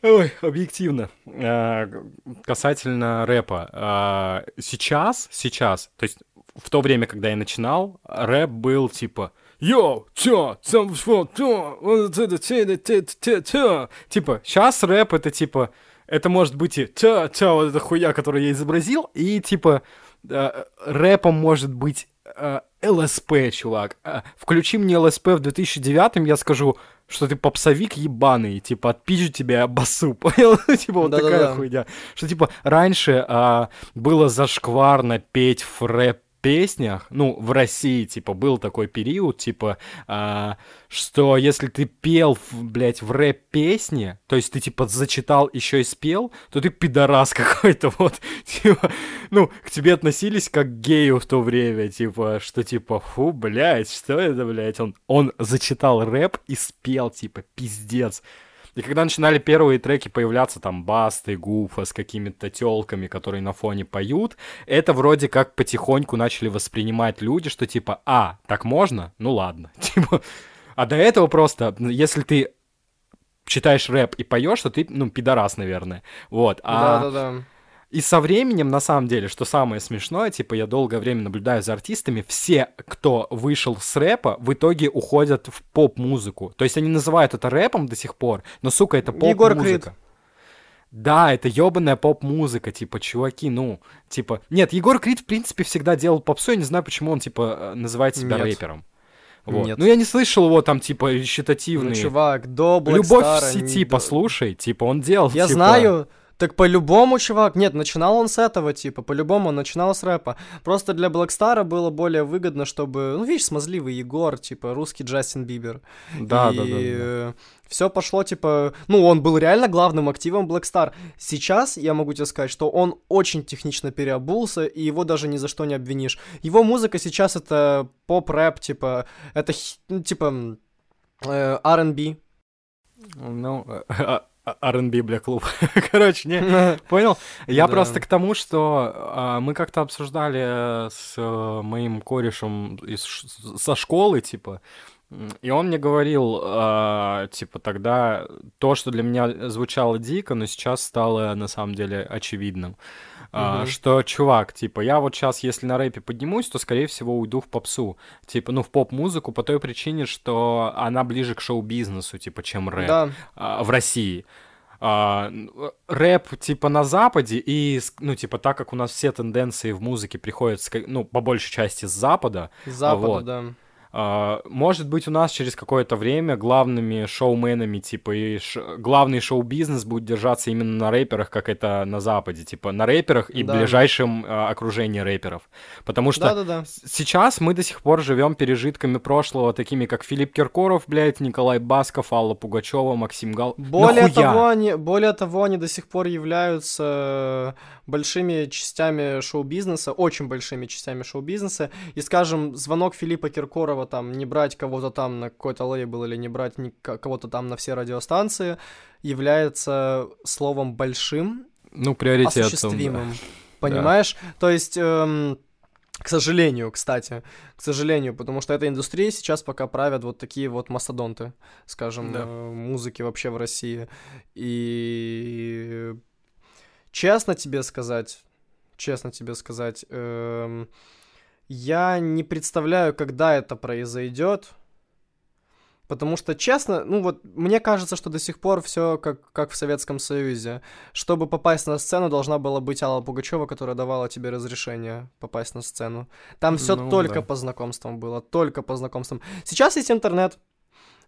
Ой, объективно. А, г- касательно рэпа. а, сейчас, сейчас, то есть в то время, когда я начинал, рэп был типа Yo, чё, сам что, то, вот это, те, те, те, те, те». Типа, сейчас рэп это типа, это может быть и та, та, вот эта хуя, которую я изобразил, и типа э, рэпом может быть э, ЛСП, чувак. Э, Включи мне ЛСП в 2009 я скажу, что ты попсовик ебаный, типа, отпизжу тебя басу, понял? типа, вот такая Да-да-да. хуйня. Что, типа, раньше а, было зашкварно петь в рэп песнях, ну, в России, типа, был такой период, типа, а, что если ты пел, блядь, в рэп-песне, то есть ты, типа, зачитал, еще и спел, то ты пидорас какой-то, вот, типа, ну, к тебе относились как к гею в то время, типа, что, типа, фу, блядь, что это, блядь, он, он зачитал рэп и спел, типа, пиздец. И когда начинали первые треки появляться, там, Басты, Гуфа с какими-то телками, которые на фоне поют, это вроде как потихоньку начали воспринимать люди, что типа, а, так можно? Ну ладно. Типа, а до этого просто, если ты читаешь рэп и поешь, то ты, ну, пидорас, наверное. Вот. А... Да-да-да. И со временем, на самом деле, что самое смешное, типа, я долгое время наблюдаю за артистами, все, кто вышел с рэпа, в итоге уходят в поп-музыку. То есть они называют это рэпом до сих пор, но, сука, это поп-музыка. Егор Крид. Да, это ёбаная поп-музыка, типа, чуваки, ну, типа... Нет, Егор Крид, в принципе, всегда делал попсу, я не знаю, почему он, типа, э, называет себя Нет. рэпером. Вот. Нет. Ну, я не слышал его там, типа, речитативные. Ну, чувак, до Black Любовь Star, в сети, не- послушай, типа, он делал, Я типа, знаю, так по-любому, чувак, нет, начинал он с этого, типа, по-любому он начинал с рэпа. Просто для Блэкстара было более выгодно, чтобы, ну, видишь, смазливый Егор, типа, русский Джастин Бибер. Да, и да, да, да. все пошло, типа, ну, он был реально главным активом Black Star. Сейчас я могу тебе сказать, что он очень технично переобулся, и его даже ни за что не обвинишь. Его музыка сейчас это поп-рэп, типа, это, ну, типа, э, R&B. Ну, а- а- R&B, бля, клуб. Короче, не, понял? Я Да. просто к тому, что а, мы как-то обсуждали э, с э, моим корешем из со школы, типа, и он мне говорил, а, типа, тогда то, что для меня звучало дико, но сейчас стало на самом деле очевидным. Мгм. что, чувак, типа, я вот сейчас, если на рэпе поднимусь, то, скорее всего, уйду в попсу. Типа, ну, в поп-музыку по той причине, что она ближе к шоу-бизнесу, типа, чем рэп Да, а, в России. А, рэп типа на Западе и ну типа так как у нас все тенденции в музыке приходят ну по большей части с Запада с Запада, вот. да. А, может быть у нас через какое-то время главными шоуменами типа и ш- главный шоу-бизнес будет держаться именно на рэперах как это на Западе типа на рэперах и Да. ближайшем а, окружении рэперов потому что Да-да-да. с- Сейчас мы до сих пор живем пережитками прошлого, такими как Филипп Киркоров, блядь, Николай Басков, Алла Пугачева, Максим Гал. Более Нахуя? того, они, более того, они до сих пор являются большими частями шоу-бизнеса, очень большими частями шоу-бизнеса. И, скажем, звонок Филиппа Киркорова там не брать кого-то там на какой-то лейбл или не брать кого-то там на все радиостанции является словом большим, Ну, приоритетом. осуществимым. Понимаешь? То есть, эм, к сожалению, кстати, к сожалению, потому что этой индустрией сейчас пока правят вот такие вот мастодонты, скажем, Да. э, музыки вообще в России. И честно тебе сказать, честно тебе сказать, эм, я не представляю, когда это произойдет. Потому что, честно, ну вот, мне кажется, что до сих пор все как, как в Советском Союзе. Чтобы попасть на сцену, должна была быть Алла Пугачева, которая давала тебе разрешение попасть на сцену. Там все Ну, только да. по знакомствам было, только по знакомствам. Сейчас есть интернет.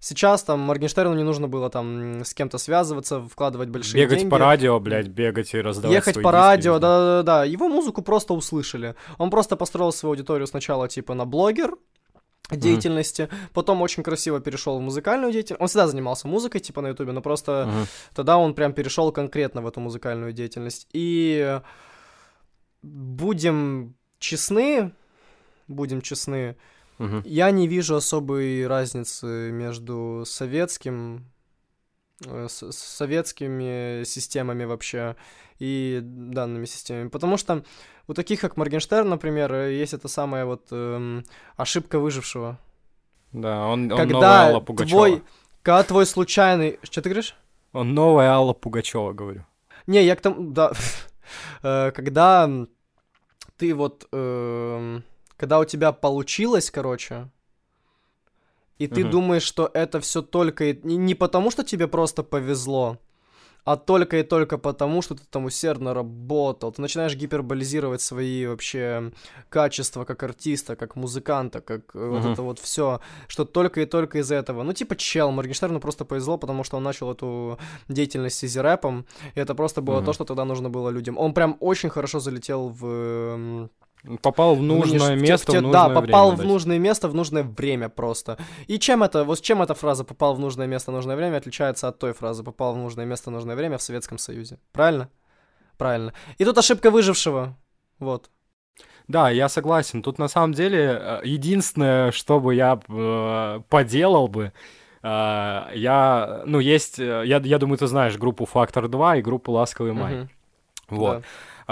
Сейчас там Моргенштерну не нужно было там с кем-то связываться, вкладывать большие Бегать деньги. по радио, блядь, бегать и раздавать Ехать свои по диски радио, да-да-да. Его музыку просто услышали. Он просто построил свою аудиторию сначала типа на блогер деятельности, потом очень красиво перешел в музыкальную деятельность. Он всегда занимался музыкой, типа на ютубе, но просто Мгм. тогда он прям перешел конкретно в эту музыкальную деятельность. И будем честны, будем честны, Мгм. я не вижу особой разницы между советским э, с- советскими системами вообще и данными системами. Потому что у таких, как Моргенштерн, например, есть эта самая вот эм, ошибка выжившего. Да, он, он Когда новая Алла Пугачева. твой, когда твой случайный... Что ты говоришь? Он новая Алла Пугачева, говорю. Не, я к тому... Да. Э, Когда ты вот... эм, Когда у тебя получилось, короче, и ты Мгм. думаешь, что это все только... и- Не потому, что тебе просто повезло, а только и только потому, что ты там усердно работал. Ты начинаешь гиперболизировать свои вообще качества как артиста, как музыканта, как э, вот это вот все, что только и только из-за этого. Ну, типа чел, Моргенштерну просто повезло, потому что он начал эту деятельность с изи-рэпом, и это просто было Мгм. то, что тогда нужно было людям. Он прям очень хорошо залетел в... Попал в в нужное в те- место, в те- в нужное Да, попал время, в да. нужное место в нужное время просто. И чем это, вот чем эта фраза «попал в нужное место в нужное время» отличается от той фразы «попал в нужное место в нужное время» в Советском Союзе? Правильно? Правильно. И тут ошибка выжившего. Вот. Да, я согласен. Тут на самом деле э, единственное, что бы я э, поделал бы, А, я, ну, есть, э, я, я думаю, ты знаешь группу «Фактор 2» и группу «Ласковый май». Мгм. Вот. Да.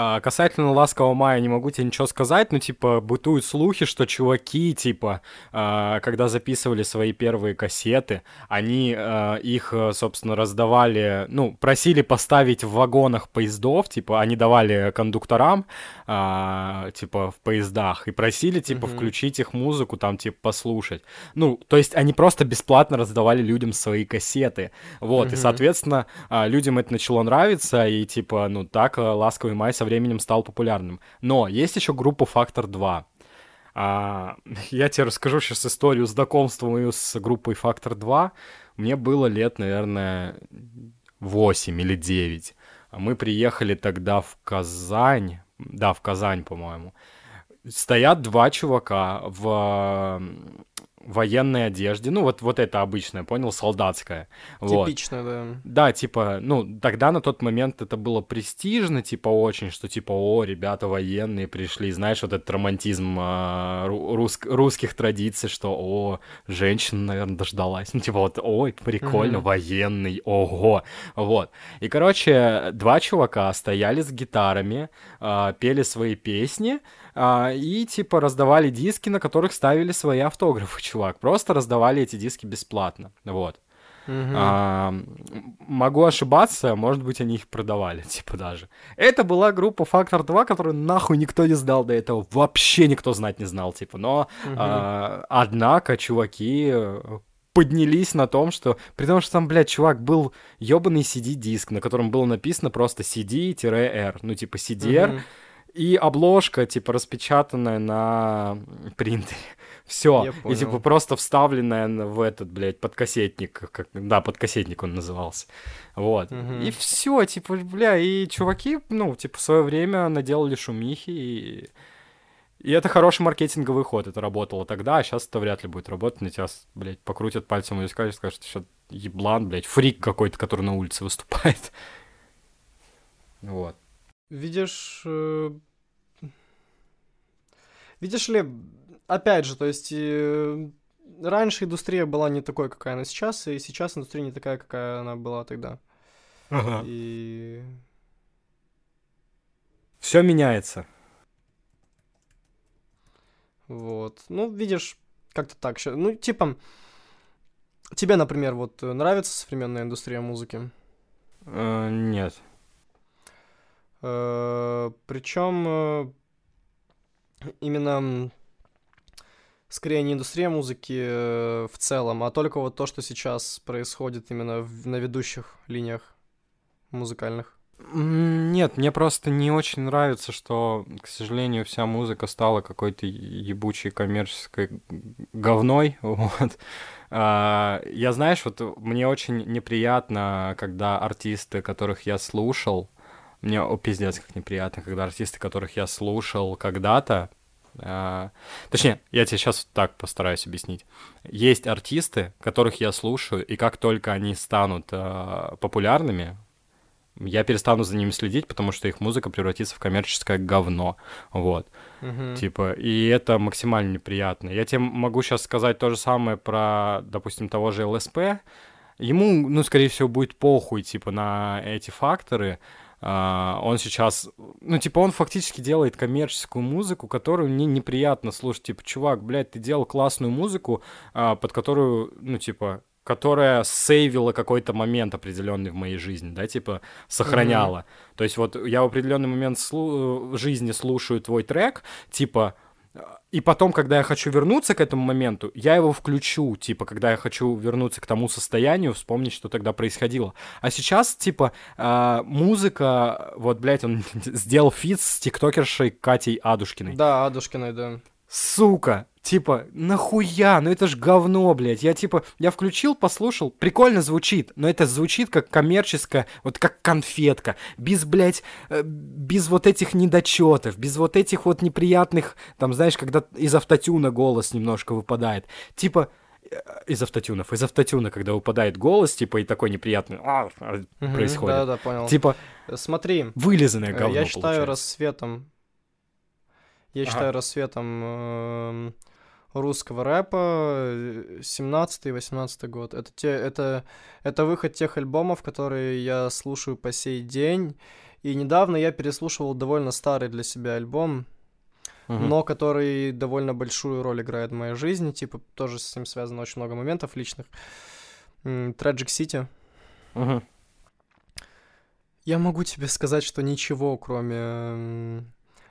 А, касательно «Ласкового мая» не могу тебе ничего сказать, но, типа, бытуют слухи, что чуваки, типа, а, когда записывали свои первые кассеты, они а, их, э, собственно, раздавали, ну, просили поставить в вагонах поездов, типа, они давали кондукторам, а, типа, в поездах, и просили, типа, Мгм. включить их музыку, там, типа, послушать. Ну, то есть они просто бесплатно раздавали людям свои кассеты, вот, и, Мгм. соответственно, людям это начало нравиться, и, типа, ну, так а, «Ласковый май» со временем стал популярным. Но есть еще группа «Фактор 2». А, я тебе расскажу сейчас историю знакомства мою с группой «Фактор 2». Мне было лет, наверное, 8 или 9. А Мы приехали тогда в Казань, да, в Казань, по-моему. Стоят два чувака в военной одежде, ну вот, вот это обычное, понял, солдатская. Вот. Типично, да. Да, типа, ну, тогда на тот момент это было престижно, типа, очень, что, типа, о, ребята военные пришли, знаешь, вот этот романтизм а, ру- рус- русских традиций, что, о, женщина, наверное, дождалась, ну, типа, вот, ой, прикольно, Мгм. военный, ого, вот. И, короче, два чувака стояли с гитарами, а, пели свои песни, а, и, типа, раздавали диски, на которых ставили свои автографы, чувак, просто раздавали эти диски бесплатно, вот. Мгм. А, могу ошибаться, может быть, они их продавали, типа даже. Это была группа Фактор 2, которую нахуй никто не знал до этого. Вообще никто знать не знал, типа. Но, Мгм. а, однако, чуваки э, поднялись на том, что... При том, что там, блядь, чувак, был ебаный CD-диск, на котором было написано просто CD-R. Ну, типа CDR. Мгм. И обложка, типа, распечатанная на принтере. Все. И, типа, просто вставленная на- в этот, блядь, подкассетник. Как, да, подкассетник он назывался. Вот. Мгм. И все, типа, бля, и чуваки, ну, типа, в свое время наделали шумихи, и... И это хороший маркетинговый ход, это работало тогда, а сейчас это вряд ли будет работать. На тебя, блядь, покрутят пальцем и скажут, скажут, что еблан, блядь, фрик какой-то, который на улице выступает. Вот. Видишь, э, видишь ли, опять же, то есть э, раньше индустрия была не такой, какая она сейчас, и сейчас индустрия не такая, какая она была тогда. И Все меняется. вот, ну, видишь, как-то так. Ну, типа, тебе, например, вот э, нравится современная индустрия музыки? Э, нет. Причем э, именно скорее не индустрия музыки э, в целом, а только вот то, что сейчас происходит именно в- на ведущих линиях музыкальных. Нет, мне просто не очень нравится, что, к сожалению, вся музыка стала какой-то ебучей коммерческой говной. Вот. А, Я, знаешь, вот мне очень неприятно, когда артисты, которых я слушал, мне, о, пиздец, как неприятно, когда артисты, которых я слушал когда-то, а, точнее, я тебе сейчас так постараюсь объяснить. Есть артисты, которых я слушаю, и как только они станут а, популярными, я перестану за ними следить, потому что их музыка превратится в коммерческое говно. Вот. Мгм. Типа, и это максимально неприятно. Я тебе могу сейчас сказать то же самое про, допустим, того же ЛСП. Ему, ну, скорее всего, будет похуй, типа, на эти факторы. А, он сейчас, ну, типа, он фактически делает коммерческую музыку, которую мне неприятно слушать. Типа, чувак, блядь, ты делал классную музыку, а, под которую, ну, типа, которая сейвила какой-то момент определенный в моей жизни, да, типа, сохраняла. То есть вот я в определенный момент слу- жизни слушаю твой трек, типа, э, и потом, когда я хочу вернуться к этому моменту, я его включу, типа, когда я хочу вернуться к тому состоянию, вспомнить, что тогда происходило. А сейчас, типа, а, музыка, вот, блядь, он сделал feat с тиктокершей Катей Адушкиной. Да, Адушкиной, да. Сука, типа, нахуя? Ну это ж говно, блядь. Я типа, я включил, послушал, прикольно звучит, но это звучит как коммерческая, вот как конфетка, без, блядь, э, без вот этих недочетов, без вот этих вот неприятных, там, знаешь, когда из автотюна голос немножко выпадает. Типа, э, из автотюнов, из автотюна, когда выпадает голос, типа, и такой неприятный а, а, происходит. Да-да, понял. Типа, Смотри, вылизанное э, говно я считаю получается. рассветом... Я Ага. считаю рассветом эм, русского рэпа 17-18 год. Это, те, это, это выход тех альбомов, которые я слушаю по сей день. И недавно я переслушивал довольно старый для себя альбом, uh-huh. но который довольно большую роль играет в моей жизни. Типа, тоже с ним связано очень много моментов личных. Tragic City. Uh-huh. Я могу тебе сказать, что ничего, кроме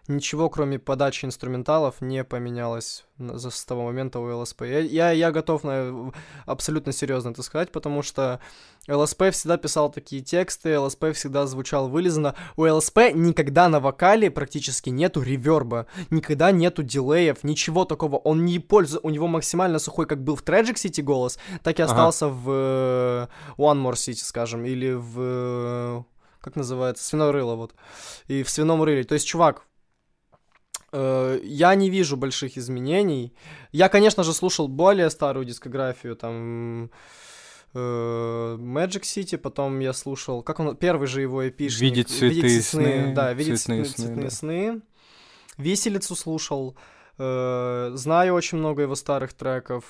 ничего, кроме подачи инструменталов, не поменялось с того момента у ЛСП. Я, я, я готов на, абсолютно серьезно это сказать, потому что ЛСП всегда писал такие тексты, ЛСП всегда звучал вылизанно. У ЛСП никогда на вокале практически нету реверба, никогда нету дилеев, ничего такого. Он не пользуется, у него максимально сухой, как был в Tragic City голос, так и остался ага. в э, One More City, скажем, или в... Как называется? Свинорыло, вот. И в свином рыле. То есть, чувак, Э, я не вижу больших изменений. Я, конечно же, слушал более старую дискографию, там э, Magic City, потом я слушал, как он, первый же его эпишник. Видеть цветы видеть сны, сны. Да, видеть цветные, сны, цветные да. сны. Виселицу слушал. Э, знаю очень много его старых треков.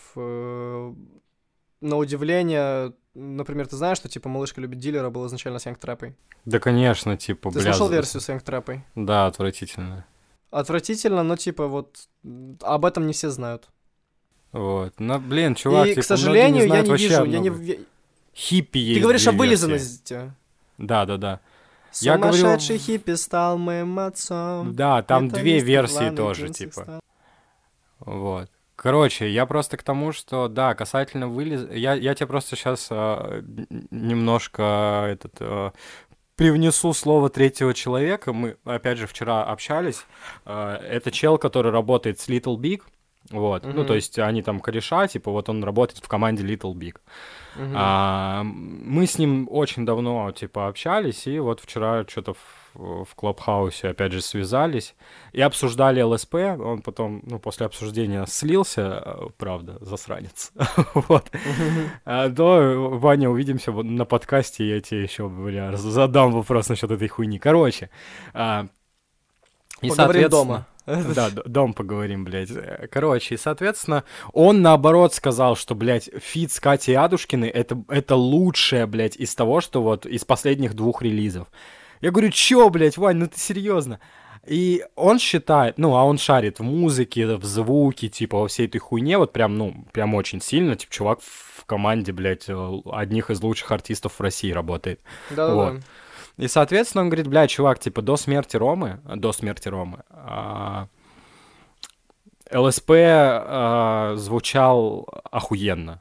На удивление, например, ты знаешь, что типа «Малышка любит дилера» был изначально с Янг Трэпой? Да, конечно, типа, Ты слушал версию с Янг Трэпой? Да, отвратительно. Отвратительно, но типа вот об этом не все знают. Вот. Ну, блин, чувак, И, типа, к сожалению, не я не вижу, я не... Хиппи есть Ты говоришь о вылизанности. Да, да, да. Я говорю... хиппи стал моим отцом. Да, там Это две версии тоже, типа. Стал. Вот. Короче, я просто к тому, что, да, касательно вылез... Я, я тебе просто сейчас а, немножко этот, а, привнесу слово третьего человека. Мы, опять же, вчера общались. Э, это чел, который работает с Little Big. Вот. Mm-hmm. Ну, то есть они там кореша, типа, вот он работает в команде Little Big. Mm-hmm. А, мы с ним очень давно, типа, общались, и вот вчера что-то в, Клабхаусе, опять же, связались и обсуждали ЛСП. Он потом, ну, после обсуждения слился, э, правда, засранец. вот. А, то, Ваня, увидимся на подкасте, я тебе еще, бля, задам вопрос насчет этой хуйни. Короче, а, и, Поговорим дома. Да, дом поговорим, блядь. Короче, и, соответственно, он, наоборот, сказал, что, блядь, feat с Катей Адушкиной это, это лучшее, блядь, из того, что вот из последних двух релизов. Я говорю, чё, блядь, Вань, ну ты серьезно? И он считает, ну, а он шарит в музыке, в звуке, типа, во всей этой хуйне, вот прям, ну, прям очень сильно, типа, чувак в команде, блядь, одних из лучших артистов в России работает. Да-да-да. Вот. И, соответственно, он говорит, бля, чувак, типа, до смерти Ромы, до смерти Ромы, а, ЛСП а, звучал охуенно.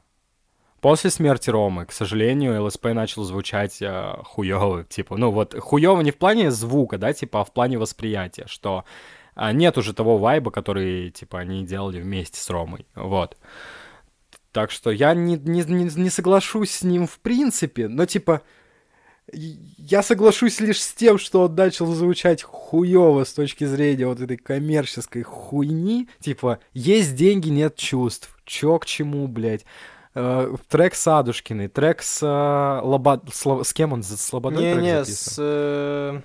После смерти Ромы, к сожалению, ЛСП начал звучать э, хуёво, типа, ну вот хуёво не в плане звука, да, типа, а в плане восприятия, что э, нет уже того вайба, который, типа, они делали вместе с Ромой, вот. Так что я не, не, не, не соглашусь с ним в принципе, но, типа, я соглашусь лишь с тем, что он начал звучать хуёво с точки зрения вот этой коммерческой хуйни. Типа, есть деньги, нет чувств. Чё к чему, блядь? Э, трек с Адушкиной, трек с, э, Лоба... с, кем он? С Слободой не, трек не, записан? с... Э...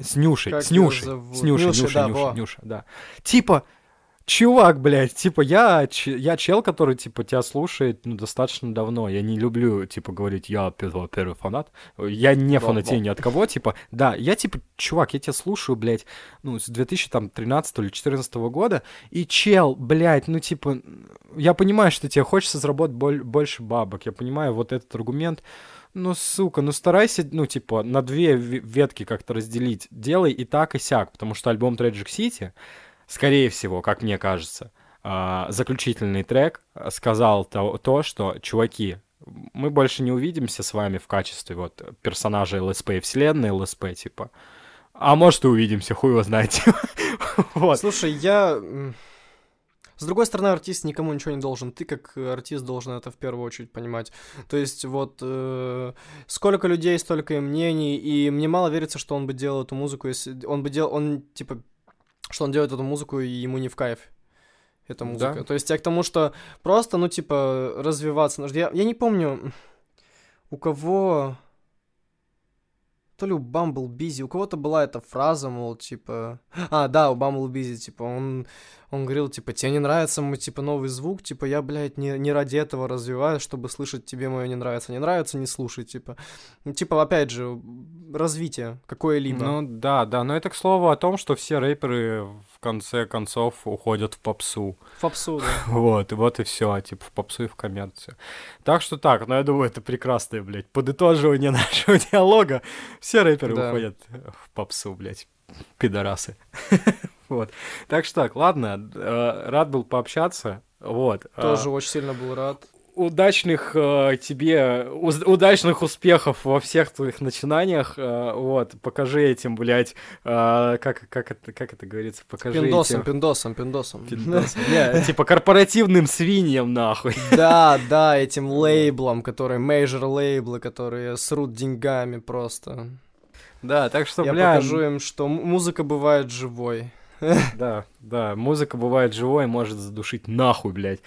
С Нюшей, как с Нюшей, с Нюшей, Нюша, Нюша, да, Нюша, Нюша, да. Типа, чувак, блядь, типа, я, я чел, который, типа, тебя слушает, ну, достаточно давно. Я не люблю, типа, говорить, я первый, первый фанат. Я не фанатею ни от кого, типа, да, я, типа, чувак, я тебя слушаю, блядь, ну, с 2013 или 2014 года, и чел, блядь, ну, типа, я понимаю, что тебе хочется заработать больше бабок, я понимаю вот этот аргумент, ну, сука, ну старайся, ну, типа, на две ветки как-то разделить. Делай и так, и сяк, потому что альбом Tragic City скорее всего, как мне кажется, а, заключительный трек сказал то, то, что, чуваки, мы больше не увидимся с вами в качестве вот персонажа ЛСП и вселенной ЛСП, типа. А может и увидимся, хуй его знаете. вот. Слушай, я... С другой стороны, артист никому ничего не должен. Ты как артист должен это в первую очередь понимать. То есть вот э, сколько людей, столько и мнений, и мне мало верится, что он бы делал эту музыку, если он бы делал, он типа что он делает эту музыку, и ему не в кайф эта музыка. Да? То есть я к тому, что просто, ну, типа, развиваться. Я, я не помню, у кого... То ли у Busy, у кого-то была эта фраза, мол, типа... А, да, у Busy, типа, он, Он говорил, типа, тебе не нравится мой, типа, новый звук, типа, я, блядь, не, не ради этого развиваю, чтобы слышать тебе мое не нравится. Не нравится, не слушай, типа. Ну, типа, опять же, развитие какое-либо. Ну да, да, но это к слову о том, что все рэперы в конце концов уходят в попсу. В попсу, да. Вот, и вот и все, типа в попсу и в коммерцию. Так что так, ну я думаю, это прекрасное, блядь, подытоживание нашего диалога. Все рэперы Да. уходят в попсу, блядь, пидорасы. Вот. Так что так, ладно, э, рад был пообщаться. Вот. э, Тоже очень сильно был рад. удачных э, тебе, удачных успехов во всех твоих начинаниях. э, вот, покажи этим, блядь, э, как, как, это, как это говорится, покажи Пиндосам, этим... пиндосам, пиндосам. Пиндосам. Не, типа корпоративным свиньям, нахуй. Да, да, этим лейблам, которые, major лейблы, которые срут деньгами просто. Да, так что, Я бля, покажу им, что музыка бывает живой. да, да, музыка бывает живой, может задушить нахуй, блядь.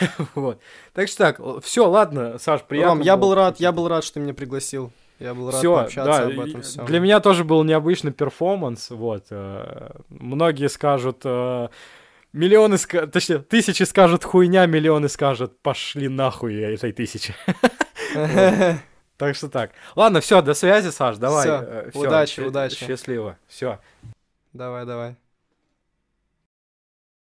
Вот. Так что так, все, ладно, Саш, приятно Ром, я был рад, я был рад, что ты меня пригласил. Я был рад Всё, пообщаться да, об этом всем. Для меня тоже был необычный перформанс. Вот. э, Многие скажут. э, Миллионы, точнее, тысячи скажут хуйня, миллионы скажут пошли нахуй этой тысячи. Так что так. Ладно, все, до связи, Саш, давай. Э, удачи, удачи. Счастливо. Все. Давай, давай.